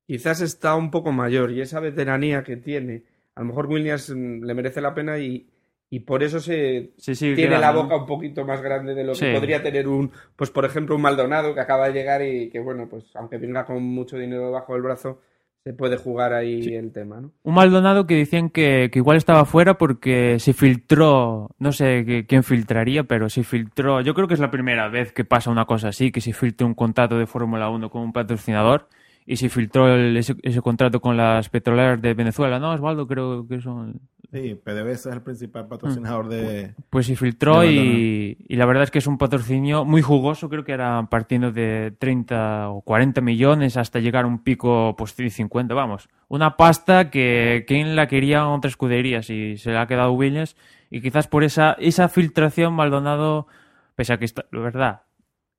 Quizás está un poco mayor y esa veteranía que tiene, a lo mejor Williams mm, le merece la pena y, y por eso se Sí, sí, tiene la ¿no? boca un poquito más grande de lo que podría tener un, pues por ejemplo, un Maldonado que acaba de llegar y que bueno, pues aunque venga con mucho dinero debajo del brazo, se puede jugar ahí el tema, ¿no? Un Maldonado que decían que, que igual estaba fuera porque se filtró, no sé quién filtraría, pero se filtró, yo creo que es la primera vez que pasa una cosa así, que se filtra un contrato de Fórmula 1 con un patrocinador y se filtró el- ese, ese contrato con las petroleras de Venezuela, ¿no, Osvaldo? Creo que son... Sí, PDVSA es el principal patrocinador de... Pues se filtró y, y la verdad es que es un patrocinio muy jugoso, creo que era partiendo de 30 o 40 millones hasta llegar a un pico pues de 50, vamos. Una pasta que quien la quería en otras escuderías y se le ha quedado Williams y quizás por esa, esa filtración Maldonado, pese a que está, la verdad,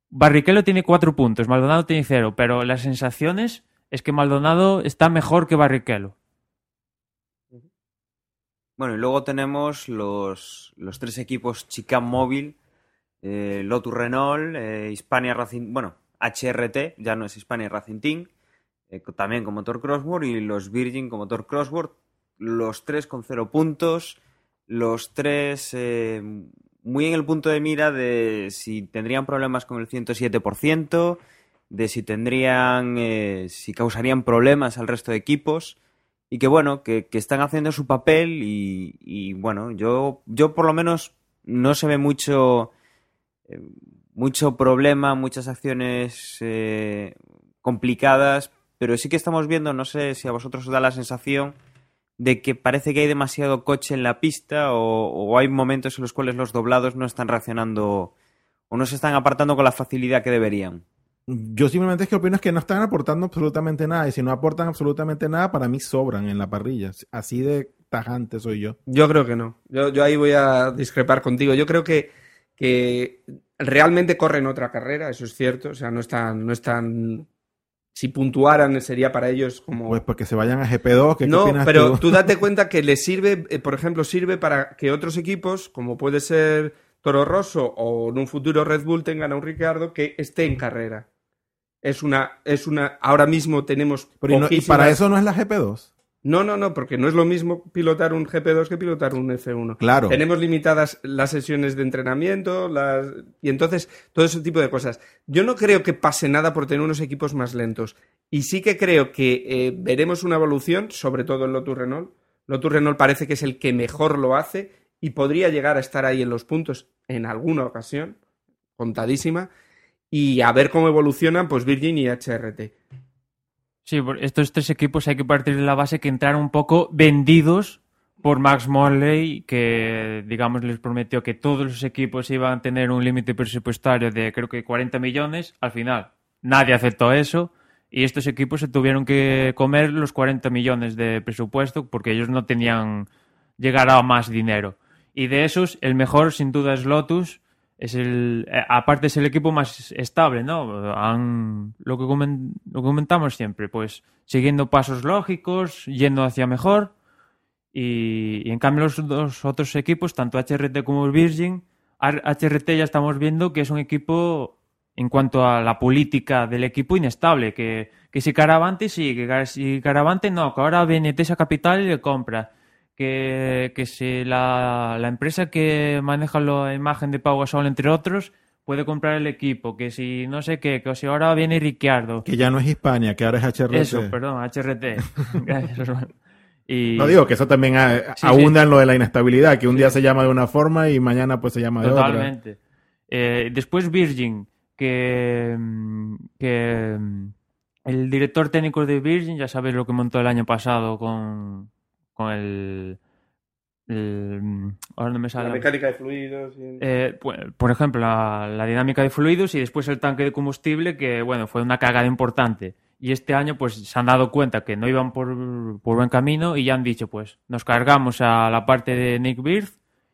Barrichello tiene cuatro puntos, Maldonado tiene cero, pero las sensaciones es que Maldonado está mejor que Barrichello. Bueno, y luego tenemos los, los tres equipos Chicam Móvil, eh, Lotus Renault, eh, Hispania Racing, bueno, HRT, ya no es Hispania Racing Team, eh, también con motor Crossword, y los Virgin con motor Crossword, los tres con cero puntos, los tres eh, muy en el punto de mira de si tendrían problemas con el 107%, de si tendrían, si causarían problemas al resto de equipos y que bueno, que, están haciendo su papel y, y, bueno, yo, yo por lo menos no se ve mucho, eh, mucho problema, muchas acciones eh, complicadas, pero sí que estamos viendo, no sé si a vosotros os da la sensación de que parece que hay demasiado coche en la pista o, o hay momentos en los cuales los doblados no están reaccionando o no se están apartando con la facilidad que deberían. Yo simplemente es que opino es que no están aportando absolutamente nada y si no aportan absolutamente nada, para mí sobran en la parrilla. Así de tajante soy yo. Yo creo que no. Yo, yo ahí voy a discrepar contigo. Yo creo que, que realmente corren otra carrera, eso es cierto. O sea, no están, no están si puntuaran sería para ellos como... Pues porque se vayan a GP2, ¿qué, no, pero tú? tú date cuenta que les sirve, eh, por ejemplo, sirve para que otros equipos, como puede ser Toro Rosso o en un futuro Red Bull, tengan a un Ricciardo que esté en carrera. Es una, es una, ahora mismo tenemos Pero y no- y poquísimas- para eso no es la GP2. No, no, no, porque no es lo mismo pilotar un GP2 que pilotar un F1. Claro. Tenemos limitadas las sesiones de entrenamiento, las... y entonces todo ese tipo de cosas. Yo no creo que pase nada por tener unos equipos más lentos. Y sí que creo que eh, veremos una evolución, sobre todo en Lotus Renault. Lotus Renault parece que es el que mejor lo hace y podría llegar a estar ahí en los puntos en alguna ocasión, contadísima. Y a ver cómo evolucionan, pues Virgin y HRT. Sí, estos tres equipos hay que partir de la base que entraron un poco vendidos por Max Morley, que digamos les prometió que todos los equipos iban a tener un límite presupuestario de creo que 40 millones. Al final, nadie aceptó eso y estos equipos se tuvieron que comer los 40 millones de presupuesto porque ellos no tenían llegar a más dinero. Y de esos, el mejor sin duda es Lotus. Es el, eh, aparte es el equipo más estable, ¿no? Lo, que lo que comentamos siempre, pues siguiendo pasos lógicos, yendo hacia mejor. Y, en cambio los dos otros equipos, tanto HRT como Virgin, HRT ya estamos viendo que es un equipo en cuanto a la política del equipo inestable, que, que si Caravante sí, que si Caravante no, que ahora viene Tesa Capital y le compra que, que si la, la empresa que maneja la imagen de Pau Gasol, entre otros, puede comprar el equipo, que si no sé qué, que si ahora viene Ricciardo. Que ya no es Hispania, que ahora es HRT. Eso, perdón, HRT. Gracias, y, No digo que eso también a- Sí, abunda en lo de la inestabilidad, que un día se llama de una forma y mañana pues se llama de otra. Totalmente. Eh, después Virgin, que, que mm, el director técnico de Virgin, ya sabes lo que montó el año pasado con, con el, el- mm, Ahora no me sale. La mecánica de fluidos. y- Eh, pu- por ejemplo, la, la dinámica de fluidos y después el tanque de combustible, que bueno, fue una cagada importante. Y este año, pues se han dado cuenta que no iban por, por buen camino y ya han dicho, pues nos cargamos a la parte de Nick Birth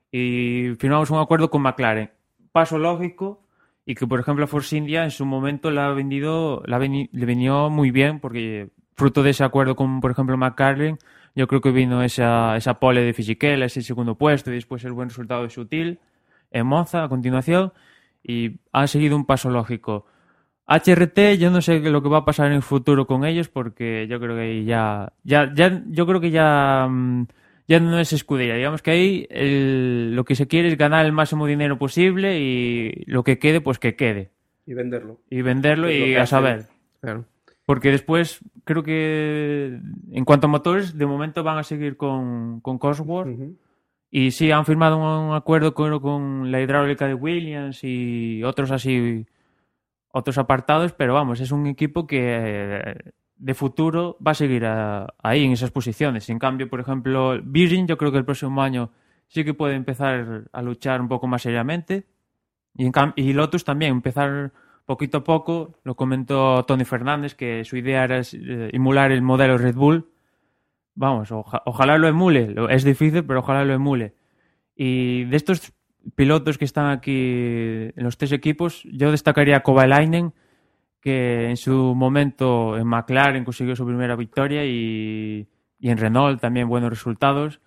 y firmamos un acuerdo con McLaren. Paso lógico y que, por ejemplo, Force India en su momento la ha vendido, la le venió muy bien porque fruto de ese acuerdo con, por ejemplo, McLaren, yo creo que vino esa, esa pole de Fisichella, ese segundo puesto y después el buen resultado de Sutil en Monza a continuación y han seguido un paso lógico. HRT, yo no sé lo que va a pasar en el futuro con ellos porque yo creo que ahí ya, ya, ya yo creo que ya, mm, ya no es escudería. Digamos que ahí el- lo que se quiere es ganar el máximo dinero posible y lo que quede, pues que quede. Y venderlo. Y venderlo y a saber. Claro. Porque después creo que en cuanto a motores, de momento van a seguir con, con Cosworth. Y sí, han firmado un acuerdo con, con la hidráulica de Williams y otros así, otros apartados, pero vamos, es un equipo que eh, de futuro va a seguir a- ahí en esas posiciones. En cambio, por ejemplo, Virgin, yo creo que el próximo año sí que puede empezar a luchar un poco más seriamente. Y, en y Lotus también, empezar poquito a poco. Lo comentó Tony Fernández, que su idea era eh, emular el modelo Red Bull. Vamos, oja- ojalá lo emule. Es difícil, pero ojalá lo emule. Y de estos pilotos que están aquí en los tres equipos, yo destacaría a Kovalainen, que en su momento en McLaren consiguió su primera victoria y, y en Renault también buenos resultados.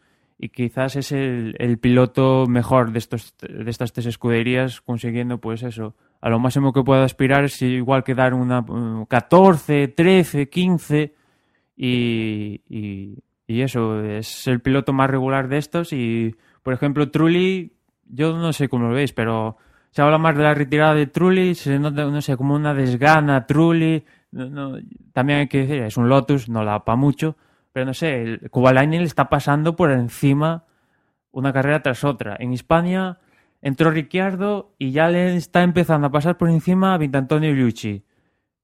Y quizás es el, el piloto mejor de, estos, de estas tres escuderías, consiguiendo pues eso. A lo máximo que pueda aspirar es igual que dar una mm, 14, 13, 15 y, y, y eso, es el piloto más regular de estos. Y, por ejemplo, Trulli, yo no sé cómo lo veis, pero se habla más de la retirada de Trulli, se nota, no sé, como una desgana Trulli. No, no, también hay que decir, es un Lotus, no la pa mucho, pero no sé, el Kovalainen le está pasando por encima una carrera tras otra. En España entró Ricciardo y ya le está empezando a pasar por encima a Vintantonio Liucci.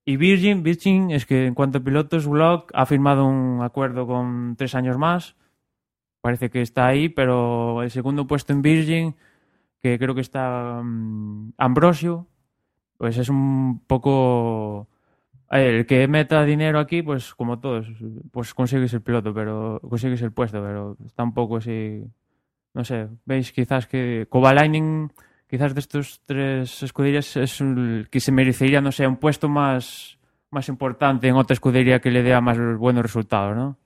Y Virgin, Virgin es que en cuanto a pilotos, Block ha firmado un acuerdo con tres años más. Parece que está ahí, pero el segundo puesto en Virgin, que creo que está mm, Ambrosio, pues es un poco... eh, El que meta dinero aquí, pues como todos, pues consigues el piloto, pero consigues el puesto, pero está un poco así... No sé, veis quizás que Kovalainen quizás de estos tres escuderías es el que se merecería, no sé, un puesto más, más importante en otra escudería que le dé más buenos resultados, ¿no?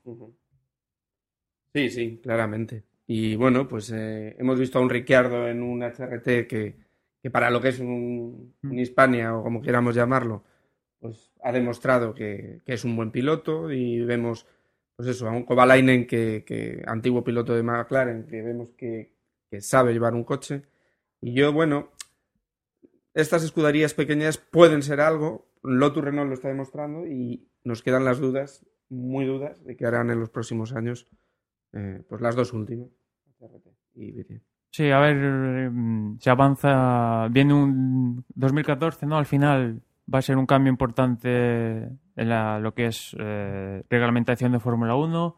Sí, sí, claramente. Y bueno, pues eh, hemos visto a un Ricciardo en un HRT que, que para lo que es un, un, Hispania o como queramos llamarlo, pues ha demostrado que, que, es un buen piloto y vemos, pues eso, a un Kovalainen que, que antiguo piloto de McLaren, que vemos que, sabe llevar un coche. Y yo, bueno, estas escuderías pequeñas pueden ser algo, Lotus Renault lo está demostrando y nos quedan las dudas, muy dudas, de qué harán en los próximos años, eh, pues las dos últimas, Sí, a ver, se avanza, viene un 2014, ¿no? Al final va a ser un cambio importante en lo que es eh, reglamentación de Fórmula 1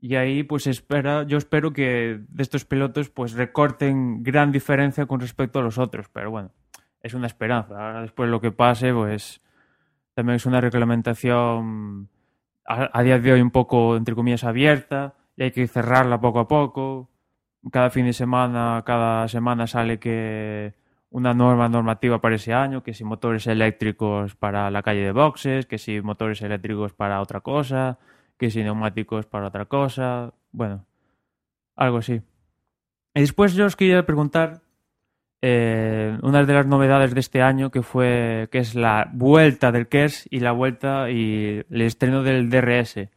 y ahí pues espera, yo espero que de estos pilotos pues recorten gran diferencia con respecto a los otros, pero bueno, es una esperanza. Ahora después lo que pase pues también es una reglamentación a, a día de hoy un poco entre comillas abierta y hay que cerrarla poco a poco. Cada fin de semana, cada semana sale que una norma normativa para ese año, que si motores eléctricos para la calle de boxes, que si motores eléctricos para otra cosa, que si neumáticos para otra cosa, bueno, algo así. Y después yo os quería preguntar eh, una de las novedades de este año que fue que es la vuelta del KERS y la vuelta y el estreno del DRS.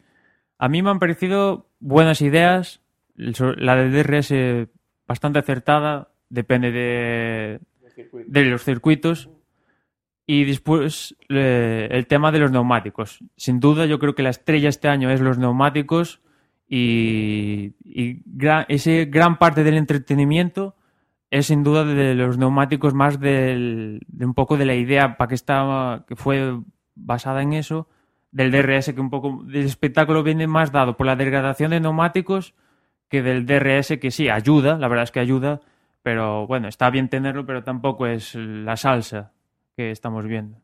A mí me han parecido buenas ideas, la del DRS bastante acertada, depende de, de los circuitos. Y después el tema de los neumáticos. Sin duda yo creo que la estrella este año es los neumáticos y, y gran, ese gran parte del entretenimiento es sin duda de los neumáticos más del, de un poco de la idea para que estaba que fue basada en eso del DRS que un poco del espectáculo viene más dado por la degradación de neumáticos que del DRS que sí ayuda la verdad es que ayuda pero bueno, está bien tenerlo, pero tampoco es la salsa que estamos viendo.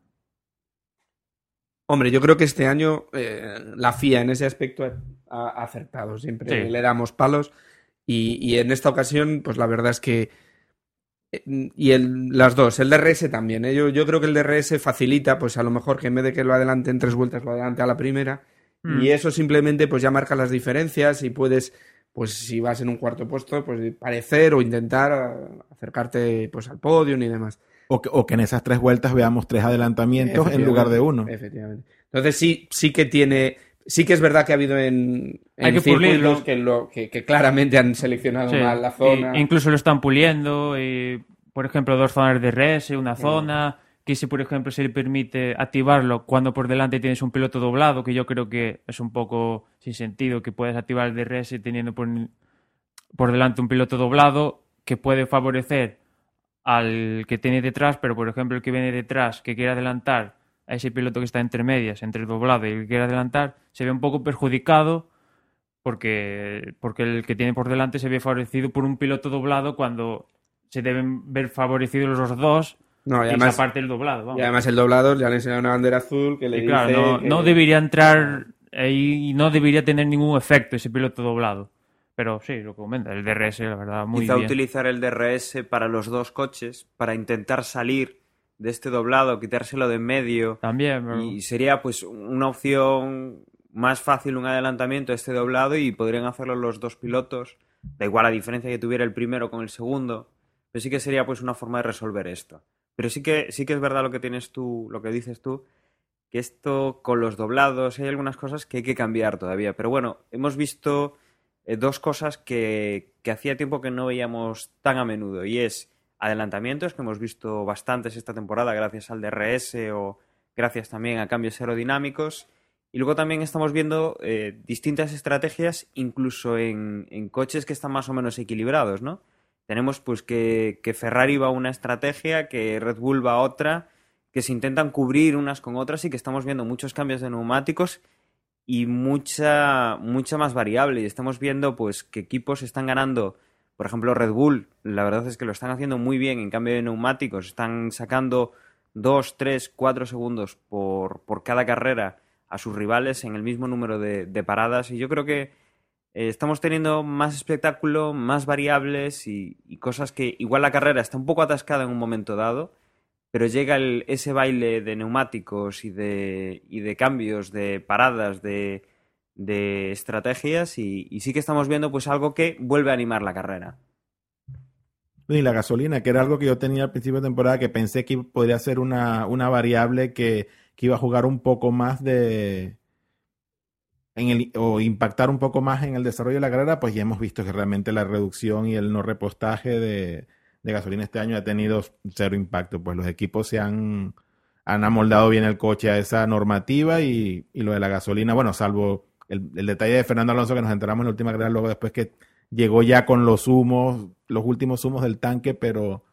Hombre, yo creo que este año eh, la FIA en ese aspecto ha, acertado. Siempre sí. le damos palos. Y, y, en esta ocasión, pues la verdad es que. Y el, las dos, el DRS también. ¿eh? Yo, yo, creo que el DRS facilita, pues a lo mejor que en vez de que lo adelante en tres vueltas, lo adelante a la primera. Mm. Y eso simplemente, pues ya marca las diferencias y puedes pues si vas en un cuarto puesto, pues parecer o intentar acercarte pues al podio y demás. O que, o que en esas tres vueltas veamos tres adelantamientos en lugar de uno. Efectivamente. Entonces sí, sí que tiene, sí que es verdad que ha habido en, en Hay que circuitos que, lo, que, que, claramente han seleccionado sí. mal la zona. E incluso lo están puliendo, y, por ejemplo, dos zonas de res, una zona que si por ejemplo se le permite activarlo cuando por delante tienes un piloto doblado, que yo creo que es un poco sin sentido que puedas activar el DRS teniendo por, por delante un piloto doblado que puede favorecer al que tiene detrás, pero por ejemplo el que viene detrás que quiere adelantar a ese piloto que está entre medias, entre el doblado y el que quiere adelantar, se ve un poco perjudicado porque, porque el que tiene por delante se ve favorecido por un piloto doblado cuando se deben ver favorecidos los dos no, y además, parte del doblado. Vamos. Y además el doblado ya le enseña una bandera azul que le y dice claro, no, que... no, debería entrar ahí y no debería tener ningún efecto ese piloto doblado. Pero sí, lo que comenta, el DRS, la verdad, muy Quizá bien. utilizar el DRS para los dos coches, para intentar salir de este doblado, quitárselo de en medio. También, pero... Y sería pues una opción más fácil un adelantamiento a este doblado y podrían hacerlo los dos pilotos. Da igual la diferencia que tuviera el primero con el segundo. Pero sí que sería pues una forma de resolver esto. Pero sí que, sí que es verdad lo que tienes tú, lo que dices tú, que esto con los doblados hay algunas cosas que hay que cambiar todavía. Pero bueno, hemos visto eh, dos cosas que, que hacía tiempo que no veíamos tan a menudo. Y es adelantamientos, que hemos visto bastantes esta temporada gracias al DRS o gracias también a cambios aerodinámicos. Y luego también estamos viendo eh, distintas estrategias, incluso en, en coches que están más o menos equilibrados, ¿no? Tenemos pues que, que, Ferrari va una estrategia, que Red Bull va otra, que se intentan cubrir unas con otras y que estamos viendo muchos cambios de neumáticos y mucha, mucha más variable. Y estamos viendo pues que equipos están ganando, por ejemplo Red Bull, la verdad es que lo están haciendo muy bien en cambio de neumáticos, están sacando 2, 3, 4 segundos por, por cada carrera a sus rivales en el mismo número de, de paradas y yo creo que eh, estamos teniendo más espectáculo, más variables y, cosas que igual la carrera está un poco atascada en un momento dado, pero llega ese baile de neumáticos y de, y de cambios, de paradas, de, de estrategias y, sí que estamos viendo pues algo que vuelve a animar la carrera. Y la gasolina, que era algo que yo tenía al principio de temporada, que pensé que podría ser una, una variable que iba a jugar un poco más de... En el, o impactar un poco más en el desarrollo de la carrera, pues ya hemos visto que realmente la reducción y el no repostaje de, de gasolina este año ha tenido cero impacto. Pues los equipos se han, han amoldado bien el coche a esa normativa y, y lo de la gasolina, bueno, salvo el, el detalle de Fernando Alonso que nos enteramos en la última carrera, luego después que llegó ya con los humos, los últimos humos del tanque, pero,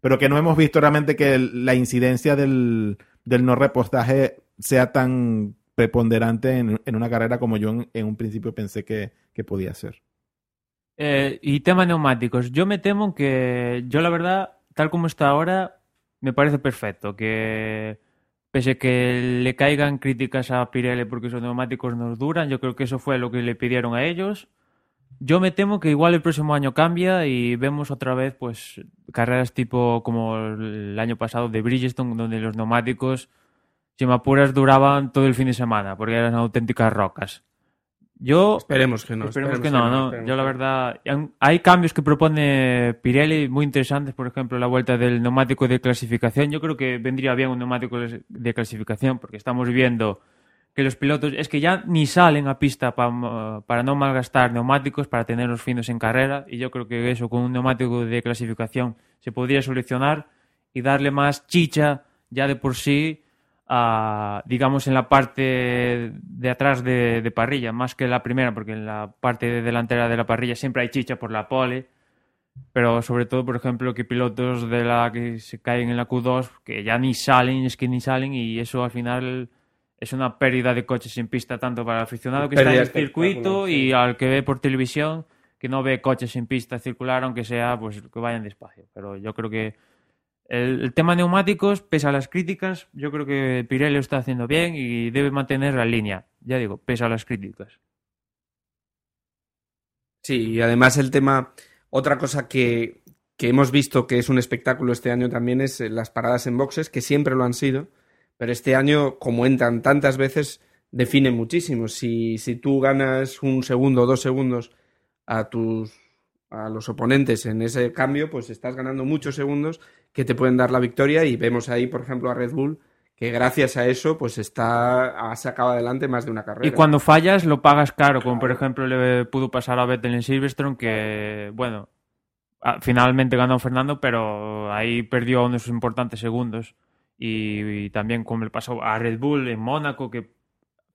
pero que no hemos visto realmente que la incidencia del, del no repostaje sea tan preponderante en, en una carrera como yo en, en un principio pensé que, que podía ser. Eh, y tema neumáticos. Yo me temo que yo la verdad, tal como está ahora, me parece perfecto. Que pese que le caigan críticas a Pirelli porque esos neumáticos nos duran, yo creo que eso fue lo que le pidieron a ellos. Yo me temo que igual el próximo año cambia y vemos otra vez pues carreras tipo como el año pasado de Bridgestone donde los neumáticos si me apuras duraban todo el fin de semana porque eran auténticas rocas. Yo Esperemos que no. Esperemos que no, no. esperemos Yo la verdad, hay cambios que propone Pirelli muy interesantes, por ejemplo, la vuelta del neumático de clasificación. Yo creo que vendría bien un neumático de de clasificación porque estamos viendo que los pilotos es que ya ni salen a pista pa- para no malgastar neumáticos, para tener los finos en carrera y yo creo que eso con un neumático de clasificación se podría solucionar y darle más chicha ya de por sí a, digamos, en la parte de atrás de, de parrilla, más que la primera, porque en la parte delantera de la parrilla siempre hay chicha por la pole, pero sobre todo, por ejemplo, que pilotos de la que se caen en la Q2 que ya ni salen, es que ni salen, y eso al final es una pérdida de coches en pista, tanto para el aficionado que está en el circuito y al que ve por televisión, que no ve coches en pista circular, aunque sea pues que vayan despacio. Pero yo creo que el, el tema neumáticos, pese a las críticas, yo creo que Pirelli lo está haciendo bien y debe mantener la línea. Ya digo, pese a las críticas. Sí, y además el tema, otra cosa que, que hemos visto que es un espectáculo este año también es eh, las paradas en boxes, que siempre lo han sido, pero este año, como entran tantas veces, define muchísimo. Si, si tú ganas un segundo o dos segundos a tus a los oponentes en ese cambio, pues estás ganando muchos segundos que te pueden dar la victoria y vemos ahí, por ejemplo, a Red Bull que gracias a eso pues está ha sacado adelante más de una carrera. Y cuando fallas lo pagas caro, como por ejemplo le pudo pasar a Vettel en Silverstone, que bueno, ah, finalmente ganó Fernando, pero ahí perdió unos importantes segundos. Y, y también como le pasó a Red Bull en Mónaco, que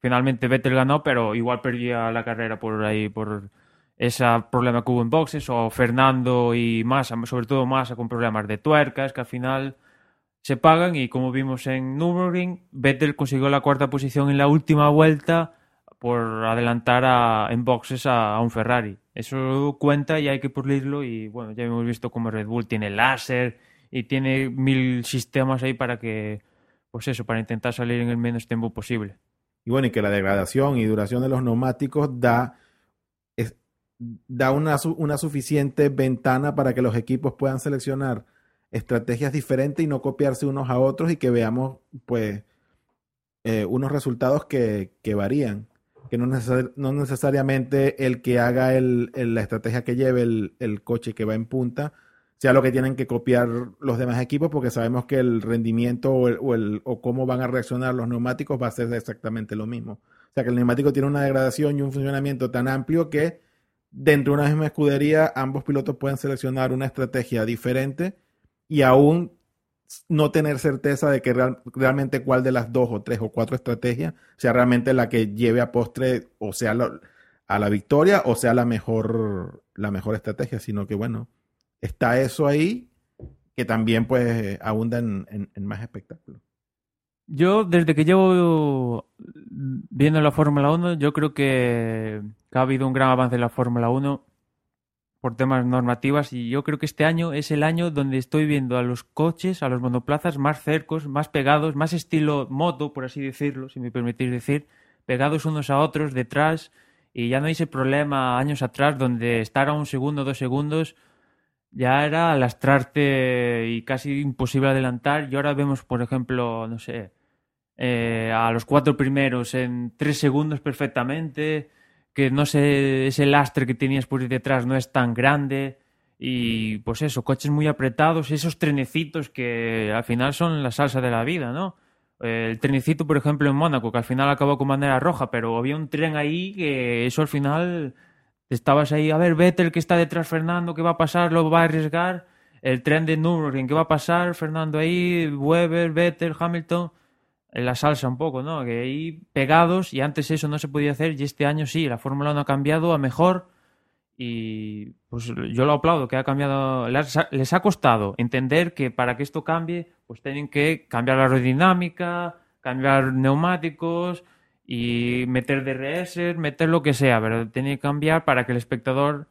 finalmente Vettel ganó, pero igual perdía la carrera por ahí, por ese problema que hubo en boxes, o Fernando y Massa, sobre todo Massa con problemas de tuercas, que al final se pagan y como vimos en Nürburgring, Vettel consiguió la cuarta posición en la última vuelta por adelantar a- en boxes a, un Ferrari. Eso cuenta y hay que pulirlo y bueno, ya hemos visto como Red Bull tiene láser y tiene mil sistemas ahí para que, pues eso, para intentar salir en el menos tiempo posible. Y bueno, y que la degradación y duración de los neumáticos da, da una, una suficiente ventana para que los equipos puedan seleccionar estrategias diferentes y no copiarse unos a otros y que veamos pues eh, unos resultados que, que varían. Que no, necesar- no necesariamente el que haga el- la estrategia que lleve el, el coche que va en punta sea lo que tienen que copiar los demás equipos porque sabemos que el rendimiento o, el- o el- o cómo van a reaccionar los neumáticos va a ser exactamente lo mismo. O sea que el neumático tiene una degradación y un funcionamiento tan amplio que dentro de una misma escudería ambos pilotos pueden seleccionar una estrategia diferente y aún no tener certeza de que real- realmente cuál de las dos o tres o cuatro estrategias sea realmente la que lleve a postre o sea a la victoria o sea la mejor la mejor estrategia, sino que bueno, está eso ahí que también pues abunda en, en- más espectáculo. Yo, desde que llevo viendo la Fórmula 1, yo creo que, ha habido un gran avance en la Fórmula 1 por temas normativas y yo creo que este año es el año donde estoy viendo a los coches, a los monoplazas más cercos, más pegados, más estilo moto, por así decirlo, si me permitís decir, pegados unos a otros detrás y ya no hay ese problema años atrás donde estar a un segundo, dos segundos ya era lastrarte y casi imposible adelantar. Y ahora vemos, por ejemplo, no sé, eh, a los cuatro primeros en tres segundos perfectamente, que no sé, ese lastre que tenías por detrás no es tan grande. Y pues eso, coches muy apretados, esos trenecitos que al final son la salsa de la vida, ¿no? El trenecito, por ejemplo, en Mónaco, que al final acabó con bandera roja, pero había un tren ahí que eso al final estabas ahí, a ver, Vettel que está detrás Fernando, ¿qué va a pasar? Lo va a arriesgar. El tren de Nürburgring, ¿qué va a pasar? Fernando ahí, Weber, Vettel, Hamilton. En la salsa un poco, ¿no? Que ahí pegados y antes eso no se podía hacer y este año sí, la Fórmula 1 ha cambiado a mejor y pues yo lo aplaudo, que ha cambiado, les ha, costado entender que para que esto cambie, pues tienen que cambiar la aerodinámica, cambiar neumáticos y meter DRS, meter lo que sea, pero tiene que cambiar para que el espectador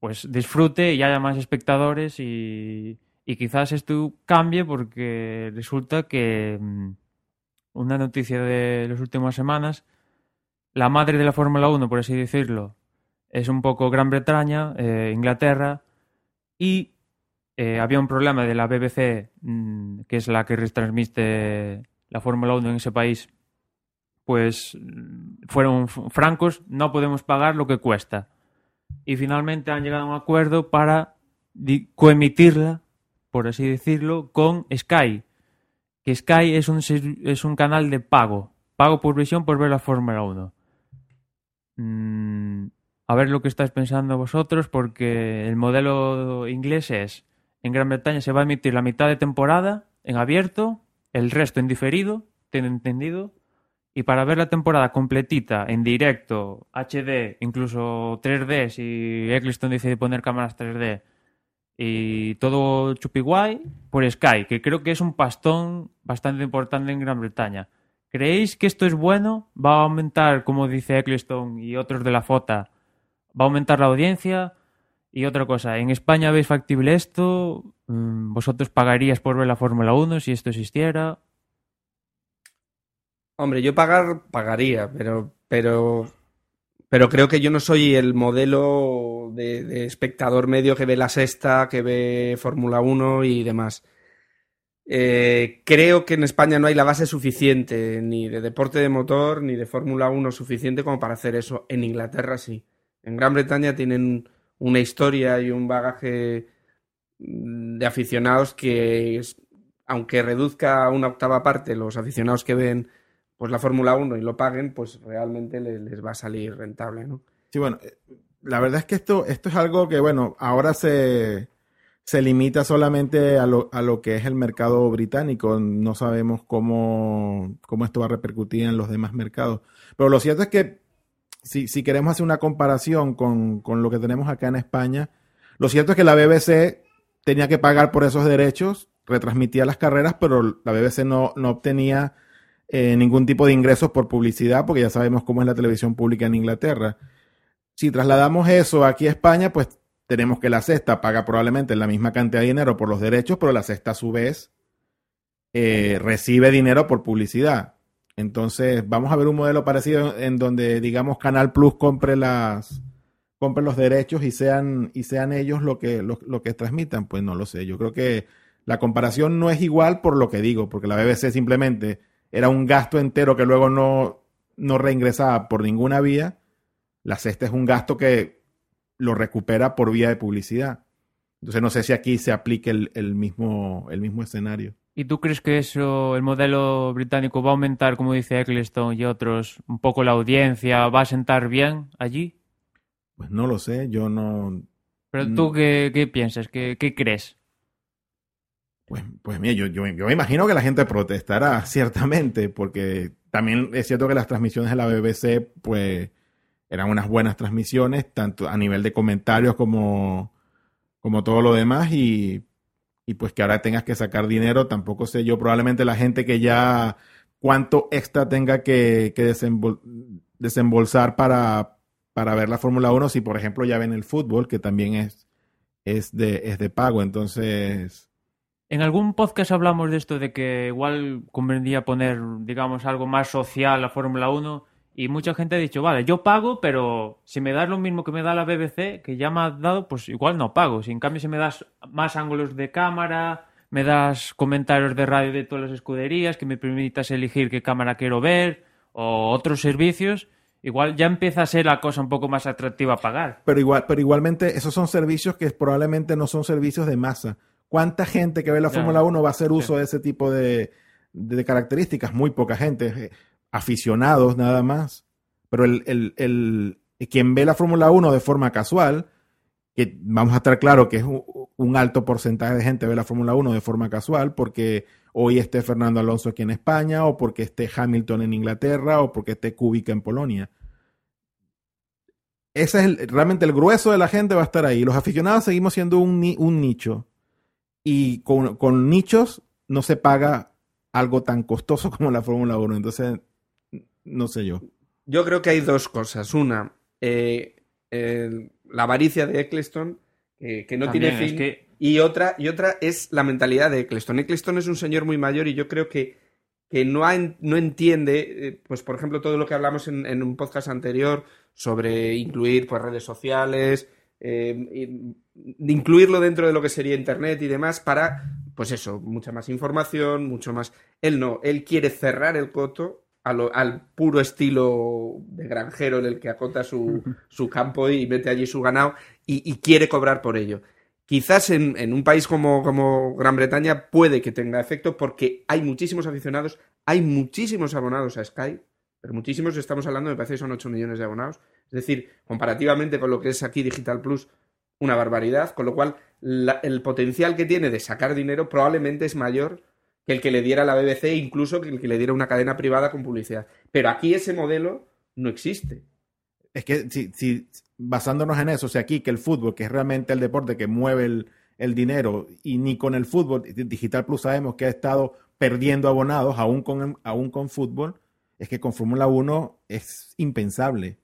pues disfrute y haya más espectadores y, y quizás esto cambie porque resulta que mm, una noticia de las últimas semanas, la madre de la Fórmula 1, por así decirlo, es un poco Gran Bretaña, eh, Inglaterra, y eh, había un problema de la BBC, mmm, que es la que retransmite la Fórmula 1 en ese país, pues fueron francos, no podemos pagar lo que cuesta. Y finalmente han llegado a un acuerdo para coemitirla, por así decirlo, con Sky. Sky es un, es un canal de pago, pago por visión por ver la Fórmula 1. Mm, a ver lo que estáis pensando vosotros, porque el modelo inglés es, en Gran Bretaña se va a emitir la mitad de temporada en abierto, el resto en diferido, ¿tiene entendido? Y para ver la temporada completita, en directo, HD, incluso 3D, si Eccleston decide poner cámaras 3D, y todo chupiguay, por Sky, que creo que es un pastón bastante importante en Gran Bretaña. ¿Creéis que esto es bueno? ¿Va a aumentar, como dice Eccleston y otros de la FOTA, va a aumentar la audiencia. Y otra cosa, ¿en España veis factible esto? Mm, ¿Vosotros pagarías por ver la Fórmula 1 si esto existiera? Hombre, yo pagar, pagaría, pero, pero, pero creo que yo no soy el modelo de, espectador medio que ve la sexta, que ve Fórmula 1 y demás. Eh, creo que en España no hay la base suficiente, ni de deporte de motor, ni de Fórmula 1 suficiente como para hacer eso. En Inglaterra sí. En Gran Bretaña tienen una historia y un bagaje de aficionados que, aunque reduzca a una octava parte los aficionados que ven pues la Fórmula 1 y lo paguen, pues realmente les, les, va a salir rentable, ¿no? Sí, bueno, eh, la verdad es que esto, esto es algo que, bueno, ahora se, se limita solamente a lo, a lo que es el mercado británico. No sabemos cómo, cómo esto va a repercutir en los demás mercados. Pero lo cierto es que si, si queremos hacer una comparación con, con, lo que tenemos acá en España, lo cierto es que la BBC tenía que pagar por esos derechos, retransmitía las carreras, pero la BBC no, no obtenía eh, ningún tipo de ingresos por publicidad, porque ya sabemos cómo es la televisión pública en Inglaterra. Si trasladamos eso aquí a España, pues tenemos que la sexta paga probablemente la misma cantidad de dinero por los derechos, pero la sexta a su vez eh, recibe dinero por publicidad. Entonces, vamos a ver un modelo parecido en donde, digamos, Canal Plus compre las los derechos y sean y sean ellos lo que lo, que transmitan, pues no lo sé. Yo creo que la comparación no es igual por lo que digo, porque la BBC simplemente era un gasto entero que luego no no reingresaba por ninguna vía. La sexta es un gasto que lo recupera por vía de publicidad. Entonces no sé si aquí se aplique el, el mismo el mismo escenario. ¿Y tú crees que eso, el modelo británico, va a aumentar, como dice Eccleston y otros, un poco la audiencia? ¿Va a sentar bien allí? Pues no lo sé, yo no. ¿Pero tú qué, qué, piensas? ¿Qué, ¿Qué, crees? Pues, pues mira, yo, yo, yo, me imagino que la gente protestará, ciertamente, porque también es cierto que las transmisiones de la BBC, pues, eran unas buenas transmisiones, tanto a nivel de comentarios como, como todo lo demás, y y pues que ahora tengas que sacar dinero, tampoco sé yo, probablemente la gente que ya cuánto extra tenga que, que desembol desembolsar para, para ver la Fórmula 1, si por ejemplo ya ven el fútbol, que también es, es, de, es de pago, entonces... En algún podcast hablamos de esto, de que igual convendría poner, digamos, algo más social la Fórmula 1 Y mucha gente ha dicho, vale, yo pago, pero si me das lo mismo que me da la BBC, que ya me ha dado, pues igual no pago. Si en cambio si me das más ángulos de cámara, me das comentarios de radio de todas las escuderías, que me permitas elegir qué cámara quiero ver, o otros servicios, igual ya empieza a ser la cosa un poco más atractiva a pagar. Pero, igual, pero igualmente esos son servicios que probablemente no son servicios de masa. ¿Cuánta gente que ve la. Fórmula 1 va a hacer uso Sí. de ese tipo de, de características? Muy poca gente, aficionados nada más. Pero el, el, el- quien ve la Fórmula 1 de forma casual, que vamos a estar claro que es un, alto porcentaje de gente ve la Fórmula 1 de forma casual, porque hoy esté Fernando Alonso aquí en España, o porque esté Hamilton en Inglaterra, o porque esté Kubica en Polonia. Ese es el- realmente el grueso de la gente va a estar ahí. Los aficionados seguimos siendo un, un nicho. Y con, con nichos no se paga algo tan costoso como la Fórmula 1. Entonces, no sé yo. Yo creo que hay dos cosas. Una, eh, la avaricia de Eccleston, eh, que no También, tiene es fin. que- Y, otra, y otra es la mentalidad de Eccleston. Eccleston es un señor muy mayor y yo creo que, que no, ha no entiende, eh, pues por ejemplo, todo lo que hablamos en, en un podcast anterior sobre incluir pues, redes sociales, eh, incluirlo dentro de lo que sería Internet y demás para, pues eso, mucha más información, mucho más... Él no, él quiere cerrar el coto lo- al puro estilo de granjero en el que acota su, su campo y mete allí su ganado y, y quiere cobrar por ello. Quizás en, en un país como, como Gran Bretaña puede que tenga efecto porque hay muchísimos aficionados, hay muchísimos abonados a Sky, pero muchísimos estamos hablando, me parece que son 8 millones de abonados. Es decir, comparativamente con lo que es aquí Digital Plus, una barbaridad, con lo cual la- el potencial que tiene de sacar dinero probablemente es mayor que el que le diera la BBC, incluso que el que le diera una cadena privada con publicidad. Pero aquí ese modelo no existe. Es que si, si basándonos en eso, o sea, aquí que el fútbol, que es realmente el deporte que mueve el, el dinero, y ni con el fútbol, Digital Plus sabemos que ha estado perdiendo abonados, aún con, aún con fútbol, es que con Fórmula 1 es impensable.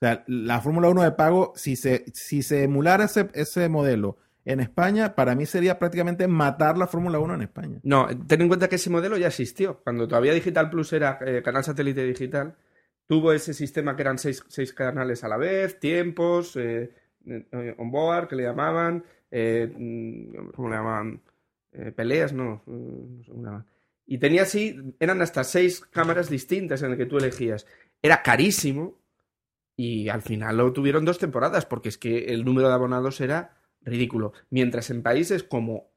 O sea, la Fórmula 1 de pago, si se, si se emulara ese, ese modelo en España, para mí sería prácticamente matar la Fórmula 1 en España. No, ten en cuenta que ese modelo ya existió. Cuando todavía Digital Plus era eh, canal satélite digital, tuvo ese sistema que eran seis, seis canales a la vez, tiempos, eh, eh, onboard, que le llamaban, eh, mm, ¿cómo le llamaban? Peleas, no, no sé cómo le. Y tenía así, eran hasta seis cámaras distintas en las que tú elegías. Era carísimo y al final lo tuvieron dos temporadas porque es que el número de abonados era ridículo. Mientras en países como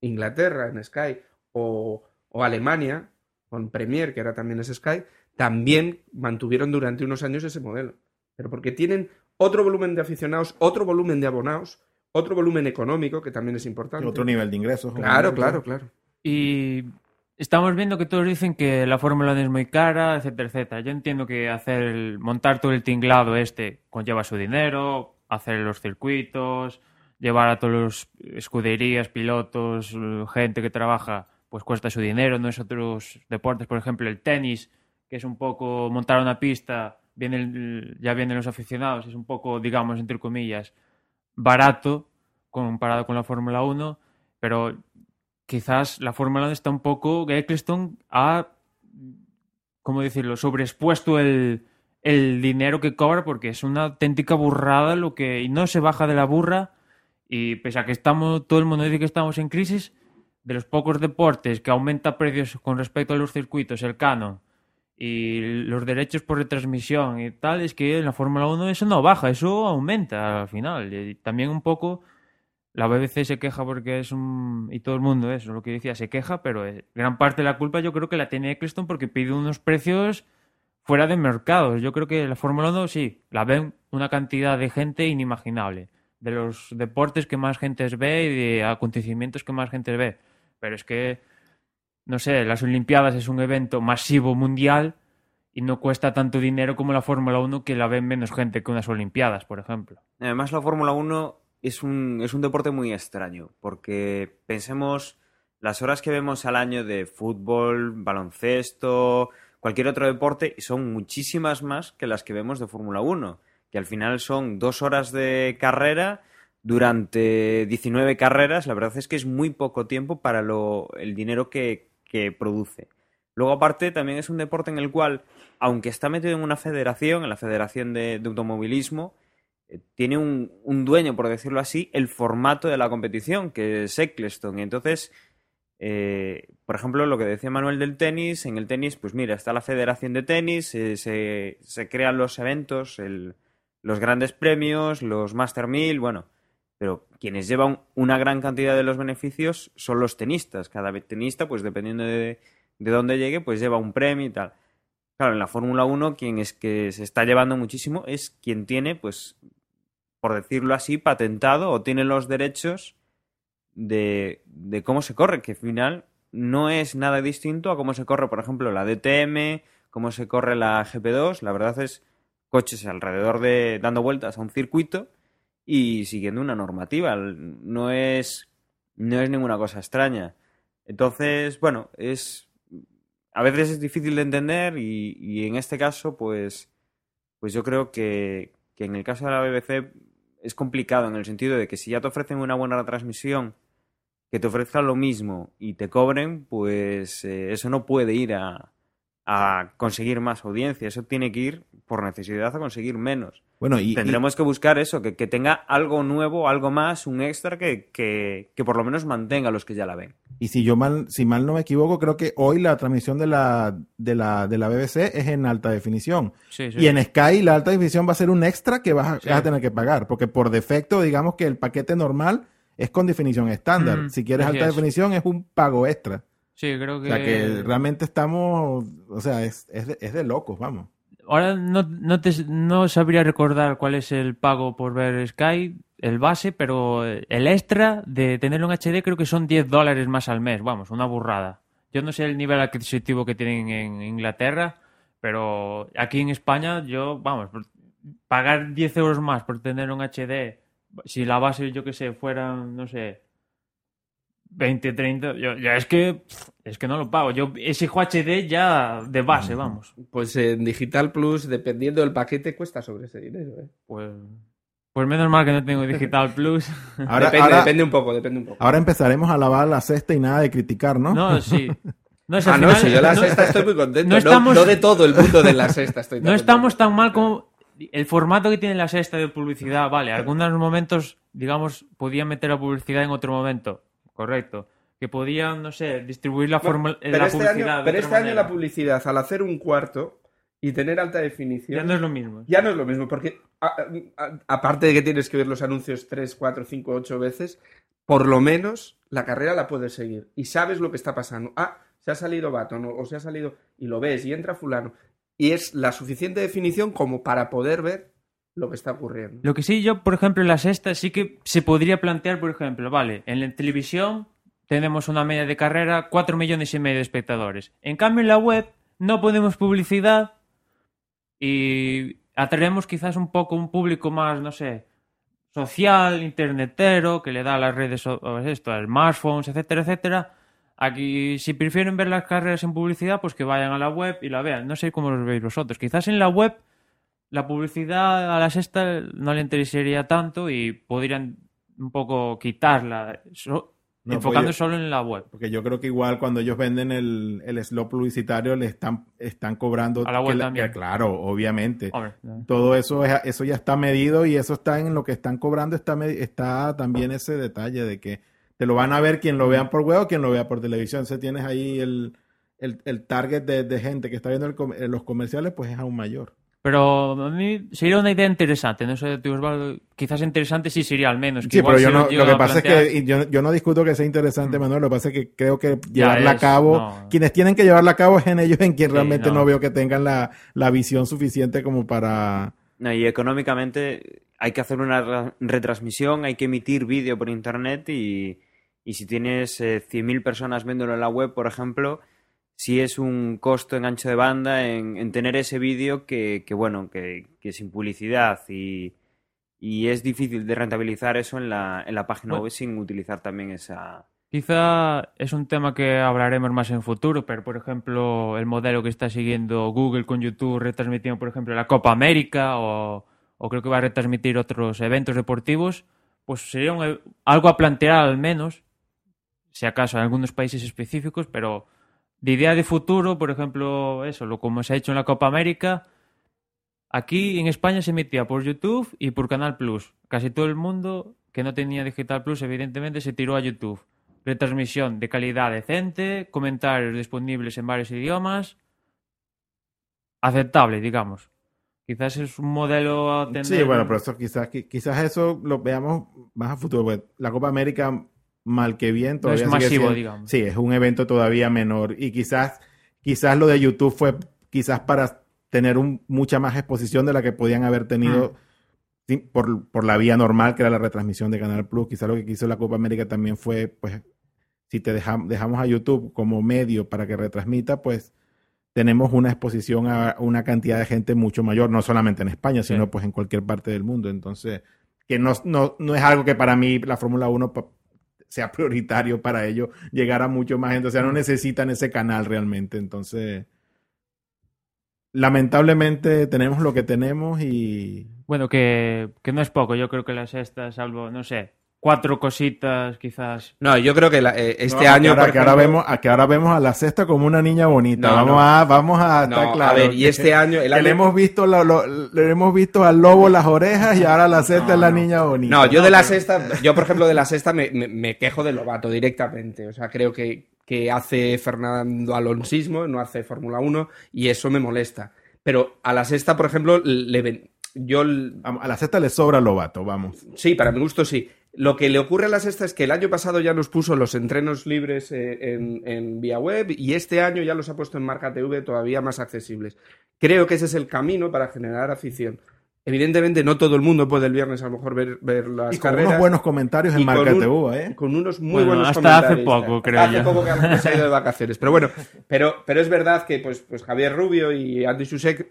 Inglaterra en Sky o, o Alemania con Premier, que ahora también es Sky, también mantuvieron durante unos años ese modelo. Pero porque tienen otro volumen de aficionados, otro volumen de abonados, otro volumen económico, que también es importante. Otro nivel de ingresos. Claro, claro, claro. Y estamos viendo que todos dicen que la Fórmula 1 es muy cara, etcétera, etcétera. Yo entiendo que hacer el- montar todo el tinglado este conlleva su dinero, hacer los circuitos, llevar a todos los escuderías, pilotos, gente que trabaja, pues cuesta su dinero. No es otros deportes, por ejemplo, el tenis, que es un poco montar una pista, viene ya vienen los aficionados, es un poco, digamos, entre comillas, barato comparado con la Fórmula 1, pero quizás la Fórmula 1 está un poco. Eccleston ha, ¿cómo decirlo?, sobreexpuesto el, el dinero que cobra porque es una auténtica burrada lo que. Y no se baja de la burra. Y pese a que estamos, todo el mundo dice que estamos en crisis, de los pocos deportes que aumenta precios con respecto a los circuitos, el canon y los derechos por retransmisión y tal, es que en la Fórmula 1 eso no baja, eso aumenta al final. También un poco la BBC se queja porque es un... y todo el mundo eso, lo que decía, se queja, pero eh, gran parte de la culpa yo creo que la tiene Eccleston porque pide unos precios fuera de mercado. Yo creo que la Fórmula 1 sí, la ven una cantidad de gente inimaginable. De los deportes que más gente ve y de acontecimientos que más gente ve. Pero es que, no sé, las Olimpiadas es un evento masivo mundial y no cuesta tanto dinero como la Fórmula 1 que la ven menos gente que unas Olimpiadas, por ejemplo. Además, la Fórmula 1 es un, es un deporte muy extraño, porque pensemos las horas que vemos al año de fútbol, baloncesto, cualquier otro deporte, son muchísimas más que las que vemos de Fórmula 1, que al final son dos horas de carrera durante 19 carreras. La verdad es que es muy poco tiempo para lo, el dinero que, que produce. Luego, aparte, también es un deporte en el cual, aunque está metido en una federación, en la Federación de, de Automovilismo, eh, tiene un, un dueño, por decirlo así, el formato de la competición, que es Eccleston. Y entonces, eh, por ejemplo, lo que decía Manuel del tenis, en el tenis, pues mira, está la Federación de Tenis, eh, se, se crean los eventos, el- los grandes premios, los Master 1000, bueno, pero quienes llevan una gran cantidad de los beneficios son los tenistas. Cada tenista, pues dependiendo de, de dónde llegue, pues lleva un premio y tal. Claro, en la Fórmula 1 quien es que se está llevando muchísimo es quien tiene, pues, por decirlo así, patentado o tiene los derechos de, de cómo se corre, que al final no es nada distinto a cómo se corre, por ejemplo, la DTM, cómo se corre la GP2. La verdad es coches alrededor de dando vueltas a un circuito y siguiendo una normativa. No es, no es ninguna cosa extraña. Entonces, bueno, es a veces es difícil de entender y, en este caso, pues, pues yo creo que, que en el caso de la BBC es complicado en el sentido de que si ya te ofrecen una buena retransmisión, que te ofrezcan lo mismo y te cobren, pues eh, eso no puede ir a, a conseguir más audiencia. Eso tiene que ir por necesidad a conseguir menos. Bueno, y, y- Tendremos que buscar eso, que, que tenga algo nuevo, algo más, un extra que, que, que por lo menos mantenga a los que ya la ven. y si yo mal, si mal no me equivoco, creo que hoy la transmisión de la, de la, de la BBC es en alta definición. Sí, sí. Y en Sky la alta definición va a ser un extra que vas a, Sí. vas a tener que pagar, porque por defecto, digamos que el paquete normal es con definición estándar. Mm, si quieres alta es. definición es un pago extra. Sí, creo O que... sea que realmente estamos, o sea, es, es, de, es de locos, vamos. Ahora no, no, te, no sabría recordar cuál es el pago por ver Sky, el base, pero el extra de tenerlo en HD creo que son 10 dólares más al mes. Vamos, una burrada. Yo no sé el nivel adquisitivo que tienen en Inglaterra, pero aquí en España yo, vamos, pagar 10 euros más por tener un HD, si la base, yo que sé, fueran, no sé, 20, 30, yo, ya es que es que no lo pago. Yo exijo HD ya de base, vamos. Pues en Digital Plus, dependiendo del paquete, cuesta sobre ese dinero. ¿eh? Pues, pues menos mal que no tengo Digital Plus. Ahora, depende, ahora, depende un poco, depende un poco. ahora empezaremos a lavar la cesta y nada de criticar, ¿no? No, sí. No, si ah, al no, final- si yo la no- sexta estoy muy contento. no estamos- no de todo el mundo de la sexta estoy no estamos tan mal como el formato que tiene la sexta de publicidad. Vale, algunos momentos, digamos, podían meter la publicidad en otro momento. Correcto. Que podían, no sé, distribuir la, Bueno, forma, pero la este publicidad. año, pero este año la publicidad, al hacer un cuarto y tener alta definición, Ya no es lo mismo. ya no es lo mismo, porque a- a- aparte de que tienes que ver los anuncios 3, 4, 5, 8 veces, por lo menos la carrera la puedes seguir y sabes lo que está pasando. Ah, se ha salido Baton o, o se ha salido y lo ves y entra fulano y es la suficiente definición como para poder ver lo que está ocurriendo. Lo que sí, yo, por ejemplo, en la sexta sí que se podría plantear, por ejemplo, vale, en la televisión tenemos una media de carrera 4 millones y medio de espectadores. En cambio, en la web no ponemos publicidad y atraemos quizás un poco un público más, no sé, social, internetero, que le da a las redes, esto, a smartphones, etcétera, etcétera. Aquí, si prefieren ver las carreras en publicidad, pues que vayan a la web y la vean. No sé cómo los veis vosotros. Quizás en la web la publicidad a la sexta no le interesaría tanto y podrían un poco quitarla, so- No, enfocando pues yo- solo en la web. Porque yo creo que igual cuando ellos venden el, el slot publicitario le están, están cobrando. A la web que también. que claro, obviamente. Hombre. Todo eso es, eso ya está medido y eso está en lo que están cobrando, está, está también ese detalle de que te lo van a ver quien lo vean por web o quien lo vea por televisión. Entonces tienes ahí el, el, el target de, de gente que está viendo el eh, los comerciales, pues es aún mayor. Pero a mí sería una idea interesante, no sé, tío Osvaldo, quizás interesante sí sería al menos. que Sí, igual pero yo no, lo que a pasa es plantear- que y yo, yo no discuto que sea interesante, Mm. Manuel, lo que pasa es que creo que llevarla a es, cabo, no. quienes tienen que llevarla a cabo es en ellos en quien Sí, realmente no. no. veo que tengan la, la visión suficiente como para... No, y económicamente hay que hacer una ra- retransmisión, hay que emitir vídeo por internet y, y si tienes eh, 100.000 personas viéndolo en la web, por ejemplo, sí es un costo en ancho de banda en, en tener ese vídeo que, que, bueno, que, que sin publicidad y, y es difícil de rentabilizar eso en la, en la página Bueno. web sin utilizar también esa... Quizá es un tema que hablaremos más en futuro, pero por ejemplo, el modelo que está siguiendo Google con YouTube retransmitiendo, por ejemplo, la Copa América o, o creo que va a retransmitir otros eventos deportivos, pues sería un e- algo a plantear al menos, si acaso en algunos países específicos, pero de idea de futuro, por ejemplo, eso, lo como se ha hecho en la Copa América, aquí en España se emitía por YouTube y por Canal Plus. Casi todo el mundo que no tenía Digital Plus, evidentemente, se tiró a YouTube. Retransmisión de calidad decente, comentarios disponibles en varios idiomas. Aceptable, digamos. Quizás es un modelo a tener... Sí, bueno, pero eso quizás, qui- quizás eso lo veamos más a futuro. porque La Copa América, mal que bien, No todavía es sigue masivo, siendo- digamos. Sí, es un evento todavía menor. Y quizás, quizás lo de YouTube fue quizás para tener un, mucha más exposición de la que podían haber tenido sí, por, por la vía normal, que era la retransmisión de Canal Plus. Quizás lo que quiso la Copa América también fue, pues, si te deja- dejamos a YouTube como medio para que retransmita, pues tenemos una exposición a una cantidad de gente mucho mayor, no solamente en España, Sí. sino pues en cualquier parte del mundo. Entonces, que no, no, no es algo que para mí la Fórmula 1 pa- sea prioritario para ello, llegar a mucho más gente. O sea, no necesitan ese canal realmente. Entonces, lamentablemente tenemos lo que tenemos y... Bueno, que, que no es poco. Yo creo que la sexta, salvo, no sé, cuatro cositas quizás. No, yo creo que la- eh, este No, año. Que ahora, por que ahora ejemplo- vemos, a que ahora vemos a la cesta como una niña bonita. No, vamos, no. A, vamos a No, estar a claro. ver, y que- este año. El que año... le hemos visto lo- lo- le hemos visto al lobo las orejas y ahora la cesta es la niña bonita. No, yo de la sexta, yo por ejemplo de la sexta me, me- me quejo de Lobato directamente. O sea, creo que, que hace Fernando Alonsismo, no hace Fórmula 1, y eso me molesta. Pero a la sexta, por ejemplo, le ven- yo A a la sexta le sobra Lobato, vamos. sí, para mi gusto sí. Lo que le ocurre a la sexta es que el año pasado ya nos puso los entrenos libres eh, en, en vía web y este año ya los ha puesto en Marca TV todavía más accesibles. Creo que ese es el camino para generar afición. Evidentemente no todo el mundo puede el viernes a lo mejor ver, ver las Y con carreras. unos buenos comentarios en Marca un- TV, ¿eh? con unos muy Bueno, buenos hasta hace comentarios. poco, Hasta creo hace yo. poco que se ha ido de vacaciones. Pero bueno, pero, pero es verdad que pues, pues Javier Rubio y Andy Susek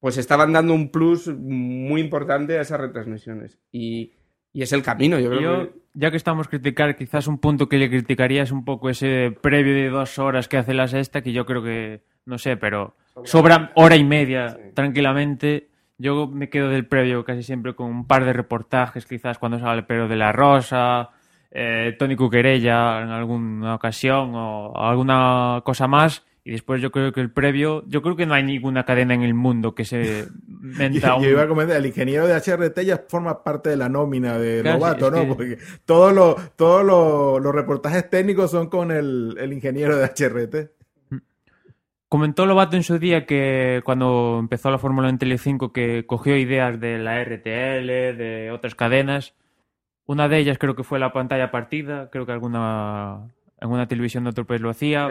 pues estaban dando un plus muy importante a esas retransmisiones. Y, y es el camino, yo creo Yo, que... ya que estamos criticar, quizás un punto que le criticaría es un poco ese previo de dos horas que hace la sexta, que yo creo que, no sé, pero sobra hora y media Sí. tranquilamente. Yo me quedo del previo casi siempre con un par de reportajes, quizás cuando sale el Pedro de la Rosa, eh, Tony Cuquerella en alguna ocasión o alguna cosa más. Y después yo creo que el previo, yo creo que no hay ninguna cadena en el mundo que se menta Yo, un... yo iba a comentar, el ingeniero de HRT ya forma parte de la nómina de Claro, Lobato, ¿no? que- Porque todos los todos los- los reportajes técnicos son con el, el ingeniero de HRT. Comentó Lobato en su día que cuando empezó la Fórmula en Telecinco que cogió ideas de la RTL, de otras cadenas. Una de ellas creo que fue la pantalla partida, creo que alguna en una televisión de otro país lo hacía.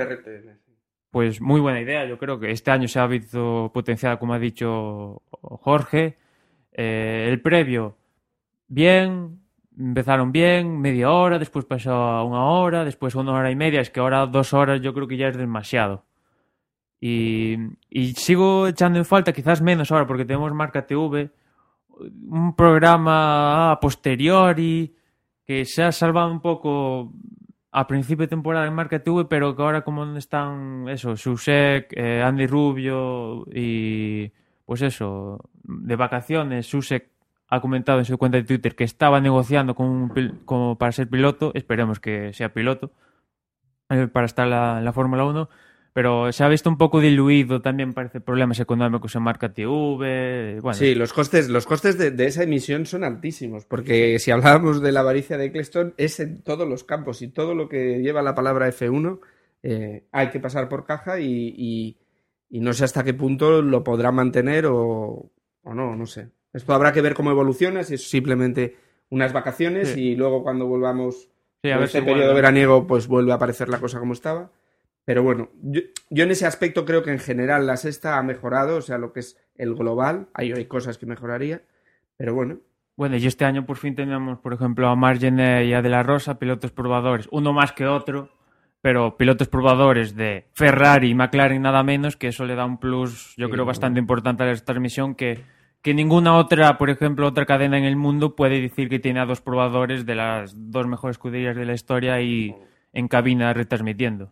Pues muy buena idea, yo creo que este año se ha visto potenciada, como ha dicho Jorge. Eh, el previo, bien, empezaron bien, media hora, después pasó a una hora, después una hora y media, es que ahora dos horas yo creo que ya es demasiado. Y, y sigo echando en falta, quizás menos ahora, porque tenemos Marca TV, un programa a posteriori que se ha salvado un poco a principio de temporada en Marca TV, pero que ahora como están eso, Susek, eh, Andy Rubio y pues eso, de vacaciones, Susek ha comentado en su cuenta de Twitter que estaba negociando con un como para ser piloto, esperemos que sea piloto, eh, para estar la, en la Fórmula 1, pero se ha visto un poco diluido también, parece, problemas económicos en Marca TV, bueno, Sí, los costes, los costes de, de esa emisión son altísimos, porque si hablábamos de la avaricia de Eccleston, es en todos los campos y todo lo que lleva la palabra F1 eh, hay que pasar por caja y, y- y no sé hasta qué punto lo podrá mantener o, o no, no sé. Esto habrá que ver cómo evoluciona, si es simplemente unas vacaciones Sí. y luego cuando volvamos sí, a ver este periodo veraniego pues vuelve a aparecer la cosa como estaba. Pero bueno, yo, yo en ese aspecto creo que en general la sexta ha mejorado, o sea, lo que es el global, ahí hay cosas que mejoraría, pero bueno, Bueno, y este año por fin tenemos, por ejemplo, a Margené y a De La Rosa, pilotos probadores, uno más que otro, pero pilotos probadores de Ferrari y McLaren nada menos, que eso le da un plus, yo Sí, creo, bueno. bastante importante a la transmisión, que, que ninguna otra, por ejemplo, otra cadena en el mundo puede decir que tiene a dos probadores de las dos mejores escuderías de la historia y en cabina retransmitiendo.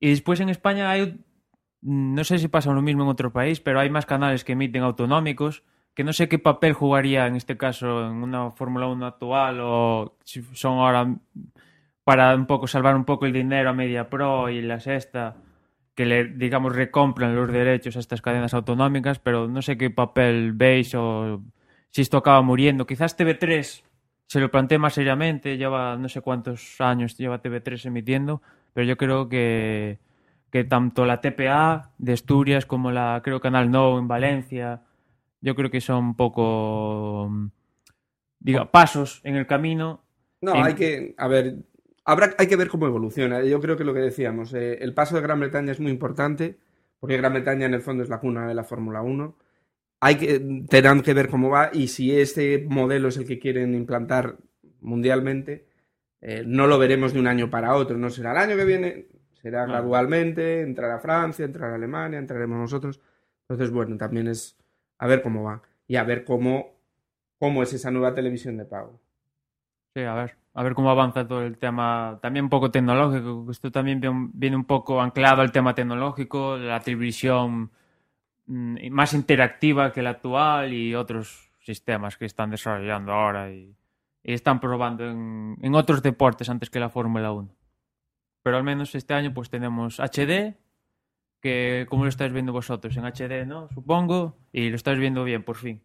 Y después en España hay, no sé si pasa lo mismo en otro país, pero hay más canales que emiten autonómicos, que no sé qué papel jugaría en este caso en una Fórmula 1 actual o si son ahora para un poco salvar un poco el dinero a Media Pro y la sexta. que le, digamos, recompran los derechos a estas cadenas autonómicas, pero no sé qué papel veis o si esto acaba muriendo. Quizás TV3 se lo plantea más seriamente, lleva no sé cuántos años lleva TV3 emitiendo, pero yo creo que, que tanto la TPA de Asturias como la, creo, Canal No en Valencia, yo creo que son un poco, diga, pasos en el camino. No, en- hay que, a ver, habrá, hay que ver cómo evoluciona. Yo creo que lo que decíamos, eh, el paso de Gran Bretaña es muy importante, porque Gran Bretaña en el fondo es la cuna de la Fórmula 1. Hay que, tendrán que ver cómo va y si este modelo es el que quieren implantar mundialmente, eh, no lo veremos de un año para otro, no será el año que viene, será gradualmente, entrará Francia, entrará Alemania, entraremos nosotros. Entonces, bueno, también es a ver cómo va y a ver cómo, cómo es esa nueva televisión de pago. Sí, a ver, a ver cómo avanza todo el tema, también un poco tecnológico, esto también viene- un poco anclado al tema tecnológico, la televisión mm, más interactiva que la actual y otros sistemas que están desarrollando ahora y están probando en, en otros deportes antes que la Fórmula 1. Pero al menos este año pues tenemos HD, que como lo estáis viendo vosotros, en HD, ¿no? Supongo, y lo estáis viendo bien, por fin.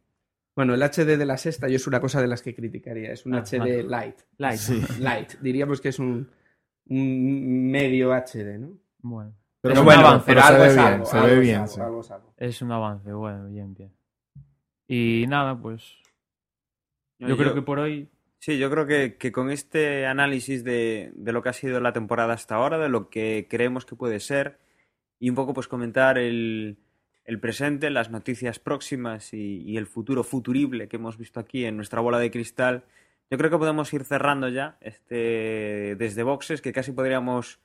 Bueno, el HD de la sexta yo es una cosa de las que criticaría. Es un Ah, HD vale. light. Light. Sí. Light. Diríamos que es un, un medio HD, ¿no? Bueno, Pero, Es un bueno, avance, pero pero se algo ve es bien, algo, se algo ve es bien. algo, sí. algo es algo. es un avance, bueno, bien, bien. Y nada, pues yo creo que por hoy Sí, yo creo que, que con este análisis de, de lo que ha sido la temporada hasta ahora, de lo que creemos que puede ser, y un poco pues comentar el, el presente, las noticias próximas y, y el futuro futurible que hemos visto aquí en nuestra bola de cristal, yo creo que podemos ir cerrando ya este desde boxes, que casi podríamos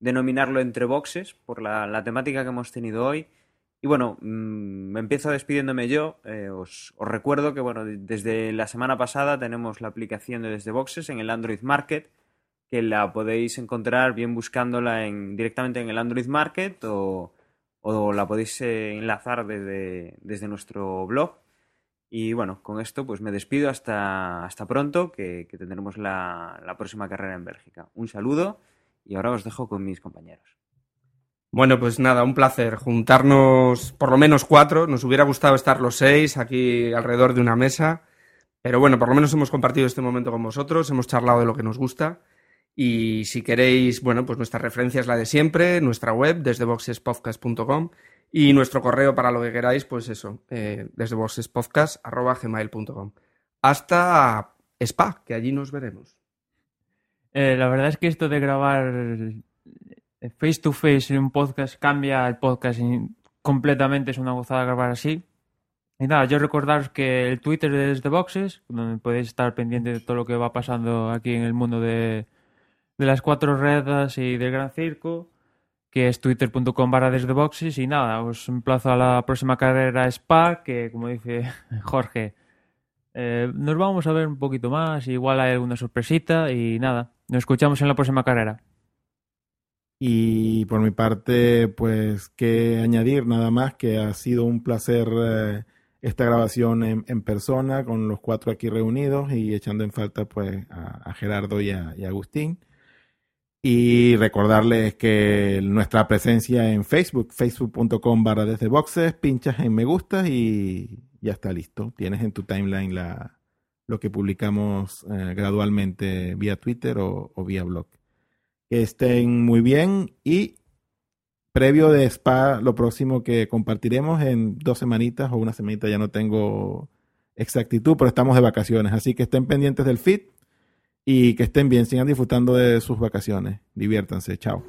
denominarlo entre boxes por la, la temática que hemos tenido hoy. Y bueno, mm, empiezo despidiéndome yo. Eh, os, recuerdo que bueno, de- desde la semana pasada tenemos la aplicación de Desde Boxes en el Android Market, que la podéis encontrar bien buscándola en, directamente en el Android Market o, o la podéis eh, enlazar desde, desde nuestro blog. Y bueno, con esto pues me despido hasta, hasta pronto, que, que tendremos la, la próxima carrera en Bélgica. Un saludo y ahora os dejo con mis compañeros. Bueno, pues nada, un placer juntarnos por lo menos cuatro. Nos hubiera gustado estar los seis aquí alrededor de una mesa. Pero bueno, por lo menos hemos compartido este momento con vosotros, hemos charlado de lo que nos gusta. Y si queréis, bueno, pues nuestra referencia es la de siempre, nuestra web, desde boxespodcast.com y nuestro correo para lo que queráis, pues eso, eh, desde boxespodcast.gmail.com. Hasta Spa, que allí nos veremos. Eh, la verdad es que esto de grabar face to face en un podcast cambia el podcast completamente. Es una gozada grabar así. Y nada, yo recordaros que el Twitter de Desde Boxes, donde podéis estar pendiente de todo lo que va pasando aquí en el mundo de, de las cuatro redas y del Gran Circo, que es twitter.com barra desde boxes. Y nada, os emplazo a la próxima carrera Spa, que como dice Jorge, eh, nos vamos a ver un poquito más, igual hay alguna sorpresita y nada, nos escuchamos en la próxima carrera. Y por mi parte, pues que añadir nada más que ha sido un placer eh, esta grabación en, en persona con los cuatro aquí reunidos y echando en falta pues a, Gerardo y a, Agustín. Y recordarles que nuestra presencia en Facebook, facebook.com barra desde boxes, pinchas en me gusta y ya está listo. Tienes en tu timeline lo que publicamos eh, gradualmente vía Twitter o vía blog. Que estén muy bien y previo de Spa, lo próximo que compartiremos en dos semanitas o una semanita, ya no tengo exactitud, pero estamos de vacaciones, así que estén pendientes del feed y que estén bien, sigan disfrutando de sus vacaciones, diviértanse, chao.